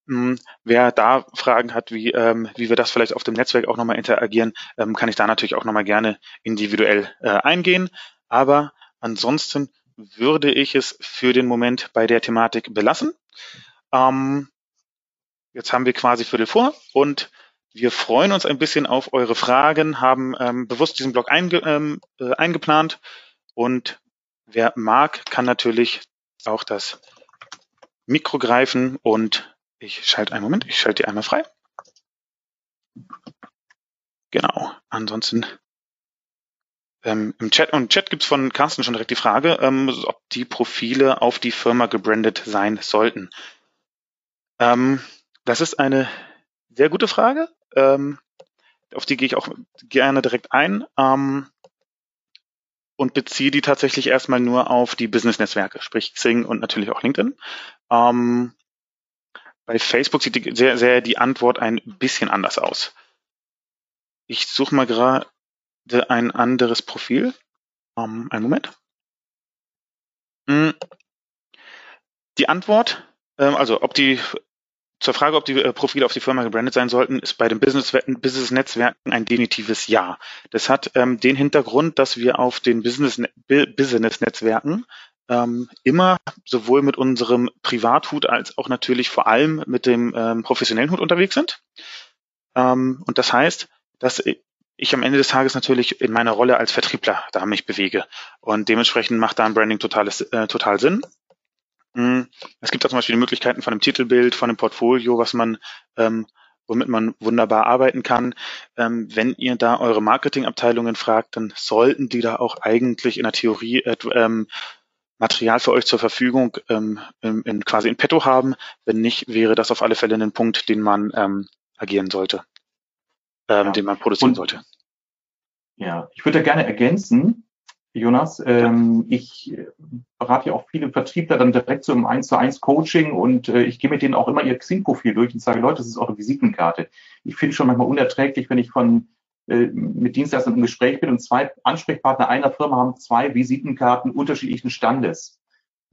hm, wer da Fragen hat, wie, ähm, wie wir das vielleicht auf dem Netzwerk auch nochmal interagieren, ähm, kann ich da natürlich auch nochmal gerne individuell äh, eingehen. Aber ansonsten würde ich es für den Moment bei der Thematik belassen. Ähm, jetzt haben wir quasi Viertel vor und wir freuen uns ein bisschen auf eure Fragen, haben ähm, bewusst diesen Blog einge, ähm, äh, eingeplant und wer mag, kann natürlich auch das Mikro greifen und ich schalte einen Moment, ich schalte die einmal frei. Genau. Ansonsten ähm, im Chat und Chat gibt's von Carsten schon direkt die Frage, ähm, ob die Profile auf die Firma gebrandet sein sollten. Ähm, das ist eine sehr gute Frage. Ähm, auf die gehe ich auch gerne direkt ein ähm, und beziehe die tatsächlich erstmal nur auf die Business-Netzwerke, sprich Xing und natürlich auch LinkedIn. Ähm, bei Facebook sieht die, sehr, sehr die Antwort ein bisschen anders aus. Ich suche mal gerade ein anderes Profil. Ähm, einen Moment. Hm. Die Antwort, ähm, also ob die zur Frage, ob die äh, Profile auf die Firma gebrandet sein sollten, ist bei den Business-Netzwerken ein definitives Ja. Das hat ähm, den Hintergrund, dass wir auf den Business-Netzwerken ähm, immer sowohl mit unserem Privathut als auch natürlich vor allem mit dem ähm, professionellen Hut unterwegs sind. Ähm, und das heißt, dass ich am Ende des Tages natürlich in meiner Rolle als Vertriebler da mich bewege. Und dementsprechend macht da ein Branding totales, äh, total Sinn. Hm, es gibt da zum Beispiel die Möglichkeiten von einem Titelbild, von einem Portfolio, was man ähm, womit man wunderbar arbeiten kann. Ähm, wenn ihr da eure Marketingabteilungen fragt, dann sollten die da auch eigentlich in der Theorie ähm, Material für euch zur Verfügung ähm, in, in, quasi in petto haben. Wenn nicht, wäre das auf alle Fälle ein Punkt, den man ähm, agieren sollte, ähm, ja. den man produzieren Und, sollte. Ja, ich würde da gerne ergänzen, Jonas. Ähm, ich berate ja auch viele Vertriebler dann direkt so im 1 zu 1 Coaching und äh, ich gehe mit denen auch immer ihr Xing-Profil durch und sage, Leute, das ist eure Visitenkarte. Ich finde schon manchmal unerträglich, wenn ich von äh, mit Dienstleistern im Gespräch bin und zwei Ansprechpartner einer Firma haben zwei Visitenkarten unterschiedlichen Standes.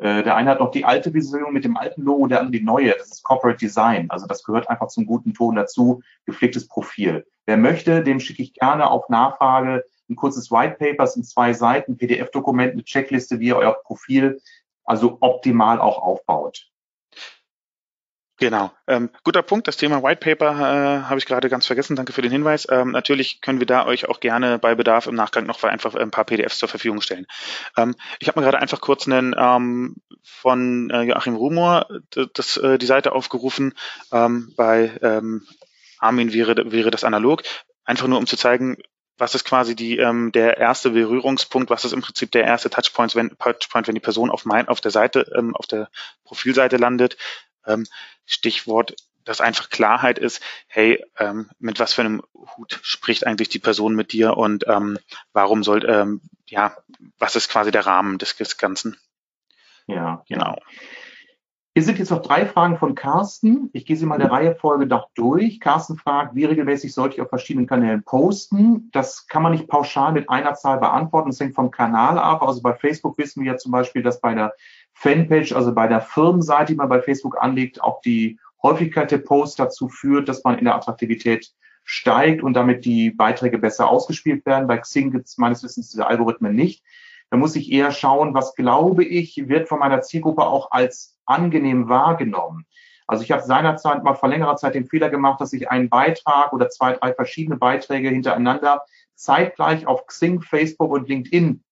Äh, der eine hat noch die alte Vision mit dem alten Logo, der andere die neue. Das ist Corporate Design. Also das gehört einfach zum guten Ton dazu. Gepflegtes Profil. Wer möchte, dem schicke ich gerne auf Nachfrage ein kurzes White Paper, sind zwei Seiten, PDF-Dokument, eine Checkliste, wie ihr euer Profil also optimal auch aufbaut. Genau. Ähm, guter Punkt. Das Thema White Paper äh, habe ich gerade ganz vergessen. Danke für den Hinweis. Ähm, natürlich können wir da euch auch gerne bei Bedarf im Nachgang noch einfach ein paar PDFs zur Verfügung stellen. Ähm, ich habe mir gerade einfach kurz einen ähm, von äh, Joachim Rumor das, äh, die Seite aufgerufen. Ähm, bei ähm, Armin wäre, wäre das analog. Einfach nur, um zu zeigen, was ist quasi die, ähm, der erste Berührungspunkt, was ist im Prinzip der erste Touchpoint, wenn, Touchpoint, wenn die Person auf, mein, auf der Seite, ähm, auf der Profilseite landet. Ähm, Stichwort, dass einfach Klarheit ist, hey, ähm, mit was für einem Hut spricht eigentlich die Person mit dir und ähm, warum soll, ähm, ja, was ist quasi der Rahmen des, des Ganzen? Ja, genau. Hier sind jetzt noch drei Fragen von Carsten. Ich gehe sie mal der Reihefolge doch durch. Carsten fragt, wie regelmäßig sollte ich auf verschiedenen Kanälen posten? Das kann man nicht pauschal mit einer Zahl beantworten. Das hängt vom Kanal ab. Also bei Facebook wissen wir ja zum Beispiel, dass bei der Fanpage, also bei der Firmenseite, die man bei Facebook anlegt, auch die Häufigkeit der Posts dazu führt, dass man in der Attraktivität steigt und damit die Beiträge besser ausgespielt werden. Bei Xing gibt es meines Wissens diese Algorithmen nicht. Da muss ich eher schauen, was glaube ich, wird von meiner Zielgruppe auch als angenehm wahrgenommen. Also ich habe seinerzeit mal vor längerer Zeit den Fehler gemacht, dass ich einen Beitrag oder zwei, drei verschiedene Beiträge hintereinander zeitgleich auf Xing, Facebook und LinkedIn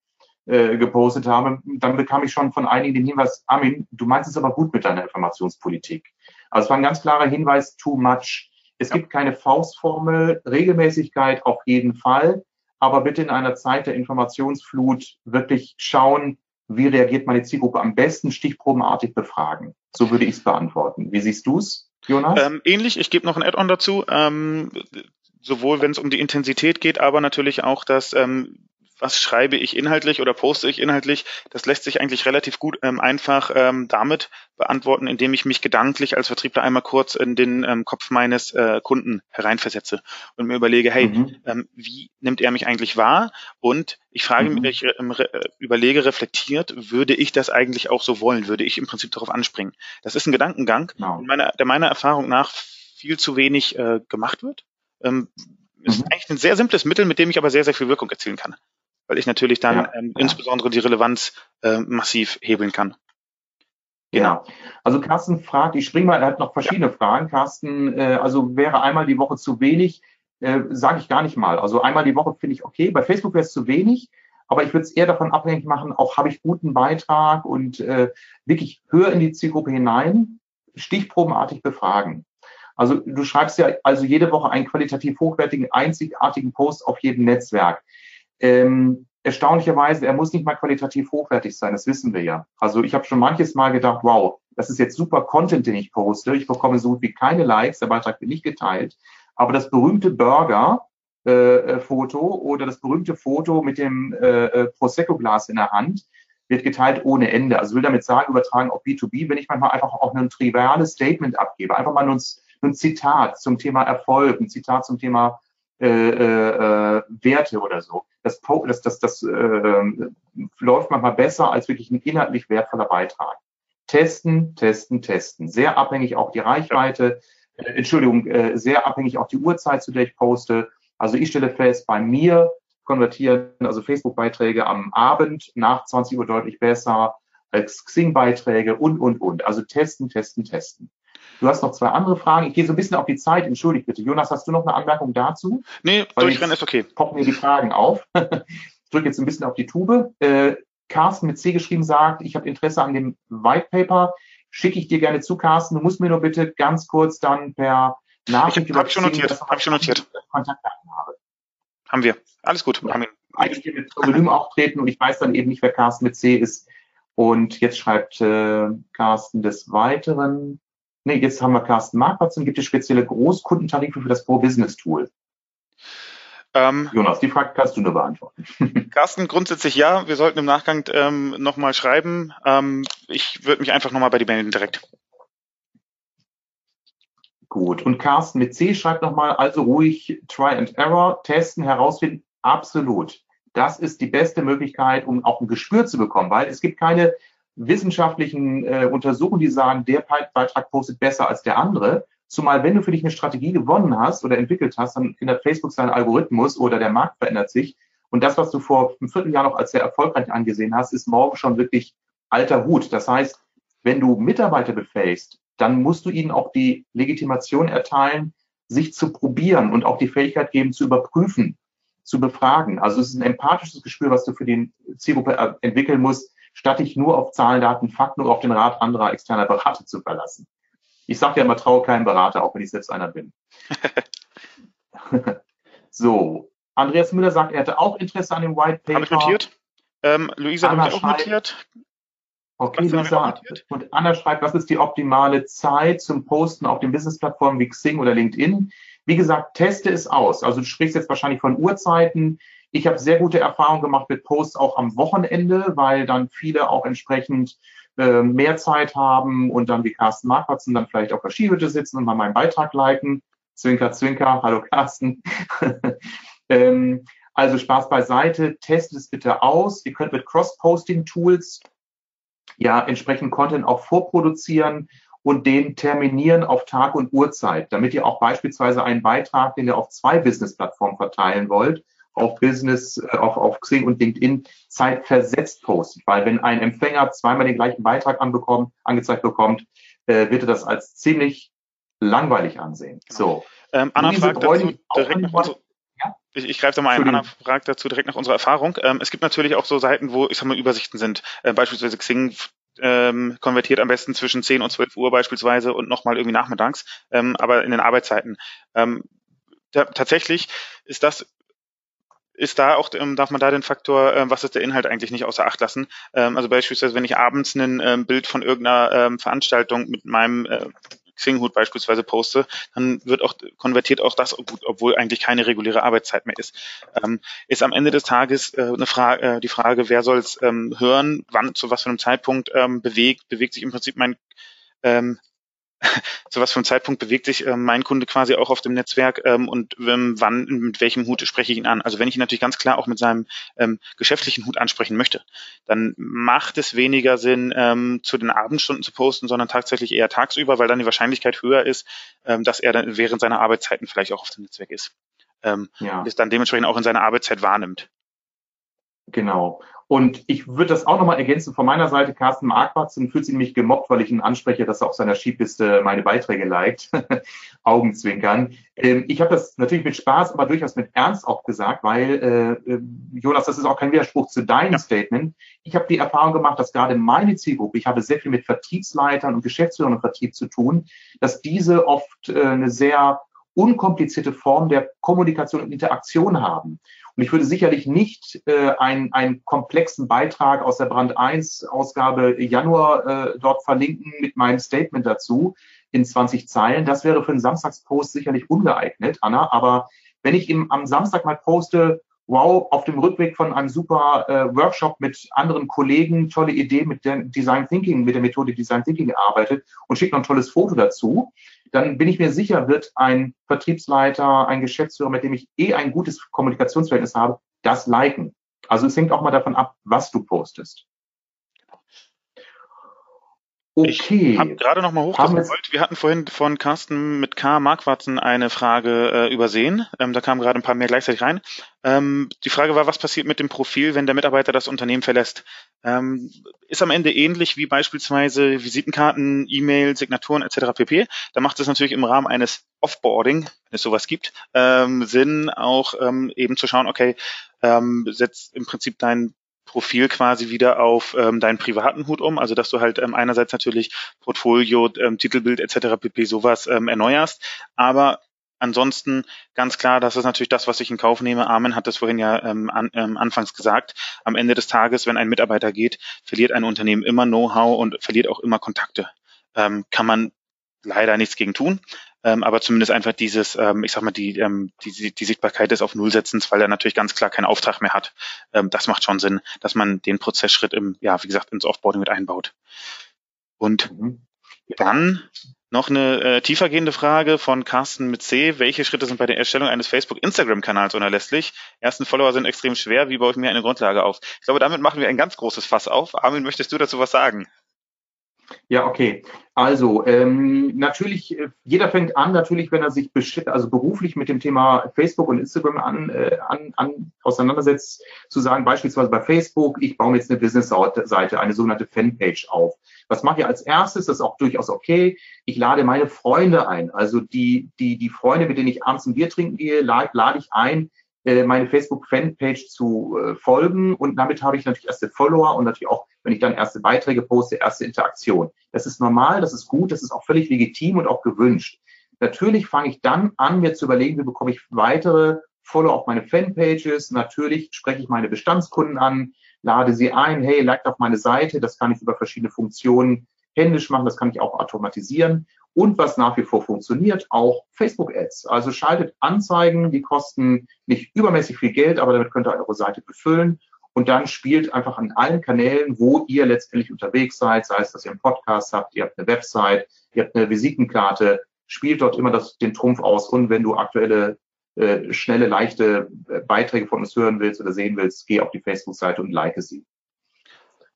äh, gepostet habe, dann bekam ich schon von einigen den Hinweis, Armin, du meinst es aber gut mit deiner Informationspolitik. Also es war ein ganz klarer Hinweis, too much. Es ja. gibt keine Faustformel, Regelmäßigkeit auf jeden Fall, aber bitte in einer Zeit der Informationsflut wirklich schauen, wie reagiert meine Zielgruppe am besten, stichprobenartig befragen. So würde ich es beantworten. Wie siehst du es, Jonas? Ähm, ähnlich, ich gebe noch ein Add-on dazu. Ähm, sowohl wenn es um die Intensität geht, aber natürlich auch das, ähm, was schreibe ich inhaltlich oder poste ich inhaltlich, das lässt sich eigentlich relativ gut ähm, einfach ähm, damit beantworten, indem ich mich gedanklich als Vertriebler einmal kurz in den ähm, Kopf meines äh, Kunden hereinversetze und mir überlege, hey, mhm. ähm, wie nimmt er mich eigentlich wahr? Und ich frage mhm. mich, ähm, re überlege, reflektiert, würde ich das eigentlich auch so wollen? Würde ich im Prinzip darauf anspringen? Das ist ein Gedankengang, genau. meiner, der meiner Erfahrung nach viel zu wenig äh, gemacht wird. Ähm, ist mhm. eigentlich ein sehr simples Mittel, mit dem ich aber sehr, sehr viel Wirkung erzielen kann weil ich natürlich dann ja, ähm, ja. insbesondere die Relevanz äh, massiv hebeln kann. Genau. Also Carsten fragt, ich springe mal, er hat noch verschiedene ja. Fragen. Carsten, äh, also wäre einmal die Woche zu wenig, äh, sage ich gar nicht mal. Also einmal die Woche finde ich okay. Bei Facebook wäre es zu wenig, aber ich würde es eher davon abhängig machen, auch habe ich guten Beitrag und äh, wirklich höher in die Zielgruppe hinein, stichprobenartig befragen. Also du schreibst ja also jede Woche einen qualitativ hochwertigen, einzigartigen Post auf jedem Netzwerk. Ähm, erstaunlicherweise, er muss nicht mal qualitativ hochwertig sein, das wissen wir ja. Also ich habe schon manches Mal gedacht, wow, das ist jetzt super Content, den ich poste. Ich bekomme so gut wie keine Likes, der Beitrag wird nicht geteilt. Aber das berühmte Burger, äh, äh Foto oder das berühmte Foto mit dem äh, äh, Prosecco-Glas in der Hand wird geteilt ohne Ende. Also will damit sagen, übertragen auf B2B, wenn ich manchmal einfach auch ein triviales Statement abgebe, einfach mal ein, ein Zitat zum Thema Erfolg, ein Zitat zum Thema äh, äh, Werte oder so. Das, das, das, das äh, läuft manchmal besser als wirklich ein inhaltlich wertvoller Beitrag. Testen, testen, testen. Sehr abhängig auch die Reichweite, äh, Entschuldigung, äh, sehr abhängig auch die Uhrzeit, zu der ich poste. Also ich stelle fest, bei mir konvertieren also Facebook-Beiträge am Abend nach 20 Uhr deutlich besser als Xing-Beiträge und, und, und. Also testen, testen, testen. Du hast noch zwei andere Fragen. Ich gehe so ein bisschen auf die Zeit. Entschuldigt bitte. Jonas, hast du noch eine Anmerkung dazu? Nee, durchrennen ist okay. Poppen mir die Fragen auf. ich drücke jetzt ein bisschen auf die Tube. Äh, Carsten mit C geschrieben sagt, ich habe Interesse an dem White Paper. Schicke ich dir gerne zu, Carsten. Du musst mir nur bitte ganz kurz dann per Nachricht ich hab, hab schon notiert. Hab ich schon notiert. Kontaktdaten habe. Haben wir. Alles gut. Ja. Haben wir. Eigentlich mit Pseudonym auftreten und ich weiß dann eben nicht, wer Carsten mit C ist. Und jetzt schreibt äh, Carsten des Weiteren, Nee, jetzt haben wir Carsten Marquardt und gibt es spezielle Großkundentarife für das Pro-Business-Tool. Ähm, Jonas, die Frage kannst du nur beantworten. Carsten, grundsätzlich ja. Wir sollten im Nachgang ähm, nochmal schreiben. Ähm, ich würde mich einfach nochmal bei dir melden direkt. Gut. Und Carsten mit C schreibt nochmal, also ruhig Try and Error, testen, herausfinden. Absolut. Das ist die beste Möglichkeit, um auch ein Gespür zu bekommen, weil es gibt keine wissenschaftlichen äh, Untersuchungen, die sagen, der Beitrag postet besser als der andere. Zumal wenn du für dich eine Strategie gewonnen hast oder entwickelt hast, dann ändert Facebook seinen Algorithmus oder der Markt verändert sich. Und das, was du vor einem Vierteljahr noch als sehr erfolgreich angesehen hast, ist morgen schon wirklich alter Hut. Das heißt, wenn du Mitarbeiter befähigst, dann musst du ihnen auch die Legitimation erteilen, sich zu probieren und auch die Fähigkeit geben, zu überprüfen, zu befragen. Also es ist ein empathisches Gespür, was du für die Zielgruppe äh, entwickeln musst, statt dich nur auf Zahlen, Daten, Fakten und auf den Rat anderer externer Berater zu verlassen. Ich sage ja immer, traue keinen Berater, auch wenn ich selbst einer bin. so, Andreas Müller sagt, er hatte auch Interesse an dem White Paper. Habe ich notiert. Ähm, Luisa habe ich auch notiert. Okay, Lisa. Und Anna schreibt, was ist die optimale Zeit zum Posten auf den Business-Plattformen wie Xing oder LinkedIn? Wie gesagt, teste es aus. Also du sprichst jetzt wahrscheinlich von Uhrzeiten. Ich habe sehr gute Erfahrungen gemacht mit Posts auch am Wochenende, weil dann viele auch entsprechend äh, mehr Zeit haben und dann wie Carsten Marquartzen dann vielleicht auf der Skihütte sitzen und mal meinen Beitrag liken. Zwinker, zwinker. Hallo Carsten. ähm, also Spaß beiseite. Testet es bitte aus. Ihr könnt mit Cross-Posting-Tools ja entsprechend Content auch vorproduzieren und den terminieren auf Tag und Uhrzeit, damit ihr auch beispielsweise einen Beitrag, den ihr auf zwei Business-Plattformen verteilen wollt, auf Business, äh, auf, auf Xing und LinkedIn zeitversetzt postet. Weil wenn ein Empfänger zweimal den gleichen Beitrag anbekommt, angezeigt bekommt, äh, wird er das als ziemlich langweilig ansehen. Genau. So. Ähm, Anna fragt dazu direkt noch unsere, ja? Ich, ich greife da mal einen an, frage dazu direkt nach unserer Erfahrung. Ähm, es gibt natürlich auch so Seiten, wo, ich sag mal, Übersichten sind. Äh, beispielsweise Xing ähm, konvertiert am besten zwischen 10 und 12 Uhr beispielsweise und nochmal irgendwie nachmittags, ähm, aber in den Arbeitszeiten. Ähm, tatsächlich ist das ist da auch, ähm, darf man da den Faktor, ähm, was ist der Inhalt eigentlich nicht außer Acht lassen. Ähm, also beispielsweise, wenn ich abends ein ähm, Bild von irgendeiner ähm, Veranstaltung mit meinem äh, Xing-Hut beispielsweise poste, dann wird auch konvertiert auch das gut, obwohl eigentlich keine reguläre Arbeitszeit mehr ist. Ähm, ist am Ende des Tages äh, eine Frage, äh, die Frage, wer soll es ähm, hören, wann, zu was für einem Zeitpunkt ähm, bewegt, bewegt sich im Prinzip mein ähm, zu was für einem Zeitpunkt bewegt sich ähm, mein Kunde quasi auch auf dem Netzwerk ähm, und ähm, wann, mit welchem Hut spreche ich ihn an. Also wenn ich ihn natürlich ganz klar auch mit seinem ähm, geschäftlichen Hut ansprechen möchte, dann macht es weniger Sinn, ähm, zu den Abendstunden zu posten, sondern tatsächlich eher tagsüber, weil dann die Wahrscheinlichkeit höher ist, ähm, dass er dann während seiner Arbeitszeiten vielleicht auch auf dem Netzwerk ist. Ähm, ja. Und es dann dementsprechend auch in seiner Arbeitszeit wahrnimmt. Genau. Und ich würde das auch nochmal ergänzen von meiner Seite. Carsten Marquardt fühlt sich nämlich gemobbt, weil ich ihn anspreche, dass er auf seiner Skipiste meine Beiträge liked. Augenzwinkern. Ähm, ich habe das natürlich mit Spaß, aber durchaus mit Ernst auch gesagt, weil, äh, äh Jonas, das ist auch kein Widerspruch zu deinem ja. Statement. Ich habe die Erfahrung gemacht, dass gerade meine Zielgruppe, ich habe sehr viel mit Vertriebsleitern und Geschäftsführern im Vertrieb zu tun, dass diese oft äh, eine sehr unkomplizierte Form der Kommunikation und Interaktion haben. Und ich würde sicherlich nicht äh, einen, einen komplexen Beitrag aus der Brand 1 Ausgabe Januar äh, dort verlinken mit meinem Statement dazu in 20 Zeilen. Das wäre für einen Samstagspost sicherlich ungeeignet, Anna. Aber wenn ich im, am Samstag mal poste, wow, auf dem Rückweg von einem super äh, Workshop mit anderen Kollegen, tolle Idee mit der Design Thinking, mit der Methode Design Thinking gearbeitet und schickt noch ein tolles Foto dazu, dann bin ich mir sicher, wird ein Vertriebsleiter, ein Geschäftsführer, mit dem ich eh ein gutes Kommunikationsverhältnis habe, das liken. Also es hängt auch mal davon ab, was du postest. Okay. Ich habe gerade noch mal hochgescrollt. Wir hatten vorhin von Carsten mit K. Markwarzen eine Frage äh, übersehen. Ähm, da kamen gerade ein paar mehr gleichzeitig rein. Ähm, die Frage war, was passiert mit dem Profil, wenn der Mitarbeiter das Unternehmen verlässt? Ähm, ist am Ende ähnlich wie beispielsweise Visitenkarten, E-Mail, Signaturen etc. pp. Da macht es natürlich im Rahmen eines Offboarding, wenn es sowas gibt, ähm, Sinn auch ähm, eben zu schauen, okay, ähm, setzt im Prinzip dein Profil quasi wieder auf ähm, deinen privaten Hut um, also dass du halt ähm, einerseits natürlich Portfolio, ähm, Titelbild etc. pp. sowas ähm, erneuerst, aber ansonsten ganz klar, das ist natürlich das, was ich in Kauf nehme. Armin hat das vorhin ja ähm, an, ähm, anfangs gesagt. Am Ende des Tages, wenn ein Mitarbeiter geht, verliert ein Unternehmen immer Know-how und verliert auch immer Kontakte. Ähm, kann man leider nichts gegen tun ähm, aber zumindest einfach dieses, ähm, ich sag mal, die, ähm, die, die Sichtbarkeit des auf Null setzens, weil er natürlich ganz klar keinen Auftrag mehr hat. Ähm, das macht schon Sinn, dass man den Prozessschritt im, ja, wie gesagt, ins Offboarding mit einbaut. Und mhm. dann noch eine äh, tiefergehende Frage von Carsten mit C. Welche Schritte sind bei der Erstellung eines Facebook-Instagram-Kanals unerlässlich? Ersten Follower sind extrem schwer. Wie baue ich mir eine Grundlage auf? Ich glaube, damit machen wir ein ganz großes Fass auf. Armin, möchtest du dazu was sagen? Ja, okay. Also ähm, natürlich, äh, jeder fängt an, natürlich, wenn er sich also beruflich mit dem Thema Facebook und Instagram an, äh, an, an auseinandersetzt, zu sagen, beispielsweise bei Facebook, ich baue mir jetzt eine Business-Seite, eine sogenannte Fanpage auf. Was mache ich als erstes? Das ist auch durchaus okay. Ich lade meine Freunde ein. Also die, die, die Freunde, mit denen ich abends ein Bier trinken gehe, lade, lade ich ein, meine Facebook-Fanpage zu äh, folgen und damit habe ich natürlich erste Follower und natürlich auch, wenn ich dann erste Beiträge poste, erste Interaktion. Das ist normal, das ist gut, das ist auch völlig legitim und auch gewünscht. Natürlich fange ich dann an, mir zu überlegen, wie bekomme ich weitere Follower auf meine Fanpages. Natürlich spreche ich meine Bestandskunden an, lade sie ein, hey, like auf meine Seite, das kann ich über verschiedene Funktionen händisch machen, das kann ich auch automatisieren. Und was nach wie vor funktioniert, auch Facebook-Ads. Also schaltet Anzeigen, die kosten nicht übermäßig viel Geld, aber damit könnt ihr eure Seite befüllen. Und dann spielt einfach an allen Kanälen, wo ihr letztendlich unterwegs seid, sei es, dass ihr einen Podcast habt, ihr habt eine Website, ihr habt eine Visitenkarte, spielt dort immer das, den Trumpf aus. Und wenn du aktuelle, äh, schnelle, leichte äh, Beiträge von uns hören willst oder sehen willst, geh auf die Facebook-Seite und like sie.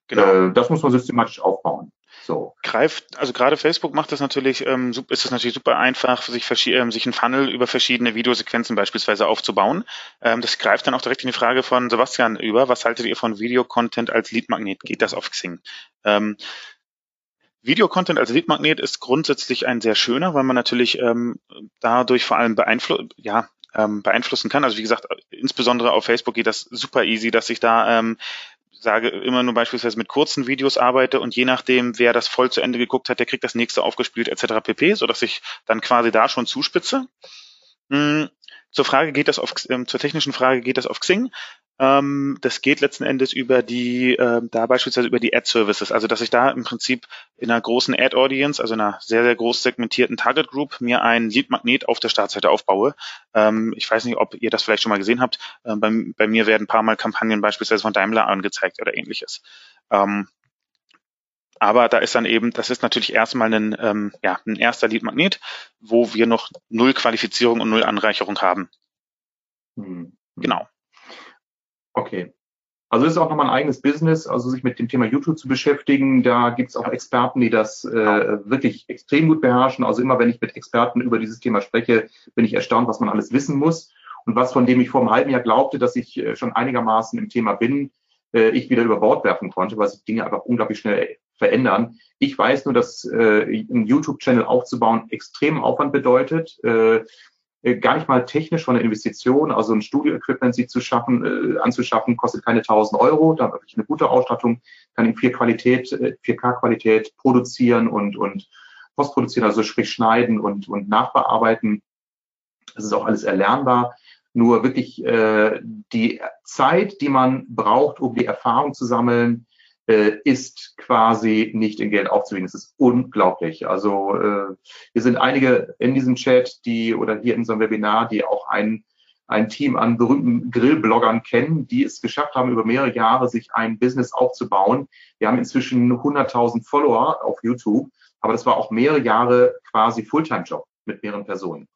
Genau. Äh, das muss man systematisch aufbauen. So. Greift, also gerade Facebook macht das natürlich, ähm, ist es natürlich super einfach, sich, ähm, sich ein Funnel über verschiedene Videosequenzen beispielsweise aufzubauen. Ähm, das greift dann auch direkt in die Frage von Sebastian über. Was haltet ihr von Videocontent als Leadmagnet? Geht das auf Xing? Ähm, Videocontent als Leadmagnet ist grundsätzlich ein sehr schöner, weil man natürlich ähm, dadurch vor allem beeinflusst, ja, ähm, beeinflussen kann. Also wie gesagt, insbesondere auf Facebook geht das super easy, dass ich da ähm, sage, immer nur beispielsweise mit kurzen Videos arbeite und je nachdem, wer das voll zu Ende geguckt hat, der kriegt das nächste aufgespielt etc. pp, so dass ich dann quasi da schon zuspitze. Hm, zur Frage geht das auf, ähm, zur technischen Frage geht das auf Xing. Ähm, das geht letzten Endes über die, äh, da beispielsweise über die Ad-Services, also dass ich da im Prinzip in einer großen Ad-Audience, also einer sehr, sehr groß segmentierten Target Group, mir ein Lead-Magnet auf der Startseite aufbaue. Ähm, ich weiß nicht, ob ihr das vielleicht schon mal gesehen habt. Ähm, bei, bei, mir werden ein paar Mal Kampagnen beispielsweise von Daimler angezeigt oder ähnliches. Ähm, aber da ist dann eben, das ist natürlich erstmal ein, ähm, ja, ein erster Lead-Magnet, wo wir noch null Qualifizierung und null Anreicherung haben. Hm. Genau. Okay. Also es ist auch nochmal ein eigenes Business, also sich mit dem Thema YouTube zu beschäftigen. Da gibt es auch Experten, die das äh, wirklich extrem gut beherrschen. Also immer wenn ich mit Experten über dieses Thema spreche, bin ich erstaunt, was man alles wissen muss. Und was von dem ich vor einem halben Jahr glaubte, dass ich äh, schon einigermaßen im Thema bin, äh, ich wieder über Bord werfen konnte, weil sich Dinge einfach unglaublich schnell verändern. Ich weiß nur, dass äh, einen YouTube-Channel aufzubauen extrem Aufwand bedeutet. Äh, äh, gar nicht mal technisch von der Investition, also ein Studio-Equipment sich zu schaffen, äh, anzuschaffen, kostet keine 1000 Euro. Da habe ich eine gute Ausstattung, kann in 4Qualität, äh, 4K-Qualität produzieren und, und postproduzieren, also sprich schneiden und, und nachbearbeiten. Das ist auch alles erlernbar. Nur wirklich äh, die Zeit, die man braucht, um die Erfahrung zu sammeln, äh, ist quasi nicht in Geld aufzuwiegen. Das ist unglaublich. Also äh, wir sind einige in diesem Chat, die oder hier in unserem Webinar, die auch ein, ein Team an berühmten Grillbloggern kennen, die es geschafft haben, über mehrere Jahre sich ein Business aufzubauen. Wir haben inzwischen 100.000 Follower auf YouTube, aber das war auch mehrere Jahre quasi Fulltime-Job mit mehreren Personen.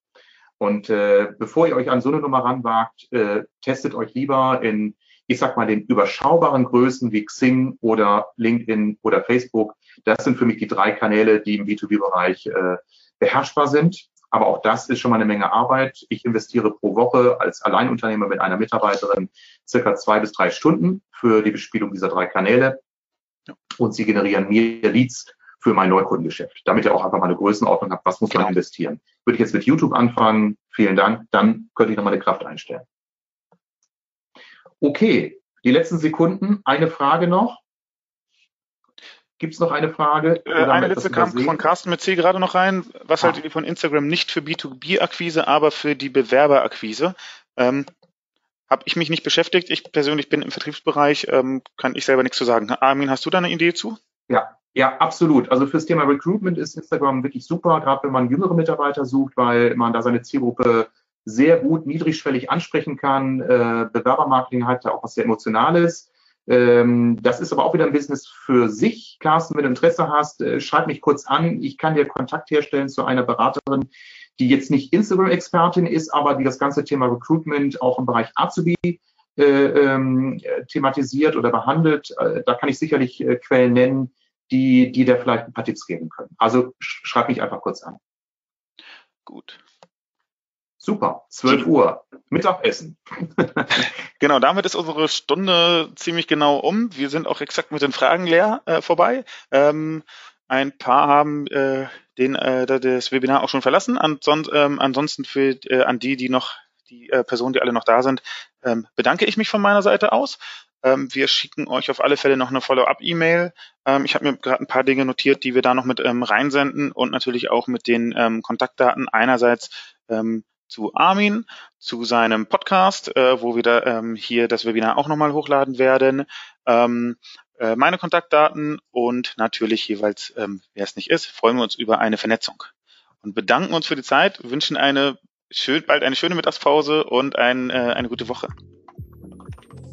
Und äh, bevor ihr euch an so eine Nummer ranwagt, äh, testet euch lieber in ich sag mal, den überschaubaren Größen wie Xing oder LinkedIn oder Facebook. Das sind für mich die drei Kanäle, die im B2B-Bereich äh, beherrschbar sind. Aber auch das ist schon mal eine Menge Arbeit. Ich investiere pro Woche als Alleinunternehmer mit einer Mitarbeiterin circa zwei bis drei Stunden für die Bespielung dieser drei Kanäle. Und sie generieren mir Leads für mein Neukundengeschäft, damit ihr auch einfach mal eine Größenordnung habt, was muss genau. man investieren. Würde ich jetzt mit YouTube anfangen, vielen Dank, dann könnte ich noch mal eine Kraft einstellen. Okay, die letzten Sekunden. Eine Frage noch. Gibt es noch eine Frage? Äh, eine letzte kam von Carsten mit C gerade noch rein. Was ah. haltet ihr von Instagram nicht für B2B-Akquise, aber für die Bewerberakquise? Ähm, Habe ich mich nicht beschäftigt. Ich persönlich bin im Vertriebsbereich, ähm, kann ich selber nichts zu sagen. Armin, hast du da eine Idee zu? Ja, ja, absolut. Also fürs Thema Recruitment ist Instagram wirklich super, gerade wenn man jüngere Mitarbeiter sucht, weil man da seine Zielgruppe sehr gut niedrigschwellig ansprechen kann. Äh, Bewerbermarketing hat ja auch was sehr Emotionales. Ähm, das ist aber auch wieder ein Business für sich. Carsten, wenn du Interesse hast, äh, schreib mich kurz an. Ich kann dir Kontakt herstellen zu einer Beraterin, die jetzt nicht Instagram-Expertin ist, aber die das ganze Thema Recruitment auch im Bereich Azubi äh, ähm, thematisiert oder behandelt. Äh, da kann ich sicherlich äh, Quellen nennen, die, die dir vielleicht ein paar Tipps geben können. Also schreib mich einfach kurz an. Gut. Super, 12 Uhr, Mittagessen. genau, damit ist unsere Stunde ziemlich genau um. Wir sind auch exakt mit den Fragen leer äh, vorbei. Ähm, ein paar haben äh, den, äh, das Webinar auch schon verlassen. Anson ähm, ansonsten für äh, an die, die noch, die äh, Personen, die alle noch da sind, ähm, bedanke ich mich von meiner Seite aus. Ähm, wir schicken euch auf alle Fälle noch eine Follow-up-E-Mail. Ähm, ich habe mir gerade ein paar Dinge notiert, die wir da noch mit ähm, reinsenden und natürlich auch mit den ähm, Kontaktdaten einerseits ähm, zu Armin, zu seinem Podcast, äh, wo wir da, ähm, hier das Webinar auch nochmal hochladen werden, ähm, äh, meine Kontaktdaten und natürlich jeweils, ähm, wer es nicht ist, freuen wir uns über eine Vernetzung und bedanken uns für die Zeit, wünschen eine schön, bald eine schöne Mittagspause und ein, äh, eine gute Woche.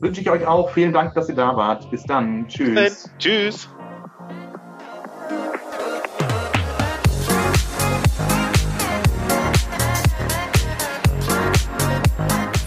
Wünsche ich euch auch. Vielen Dank, dass ihr da wart. Bis dann. Tschüss. Bis dann. Tschüss.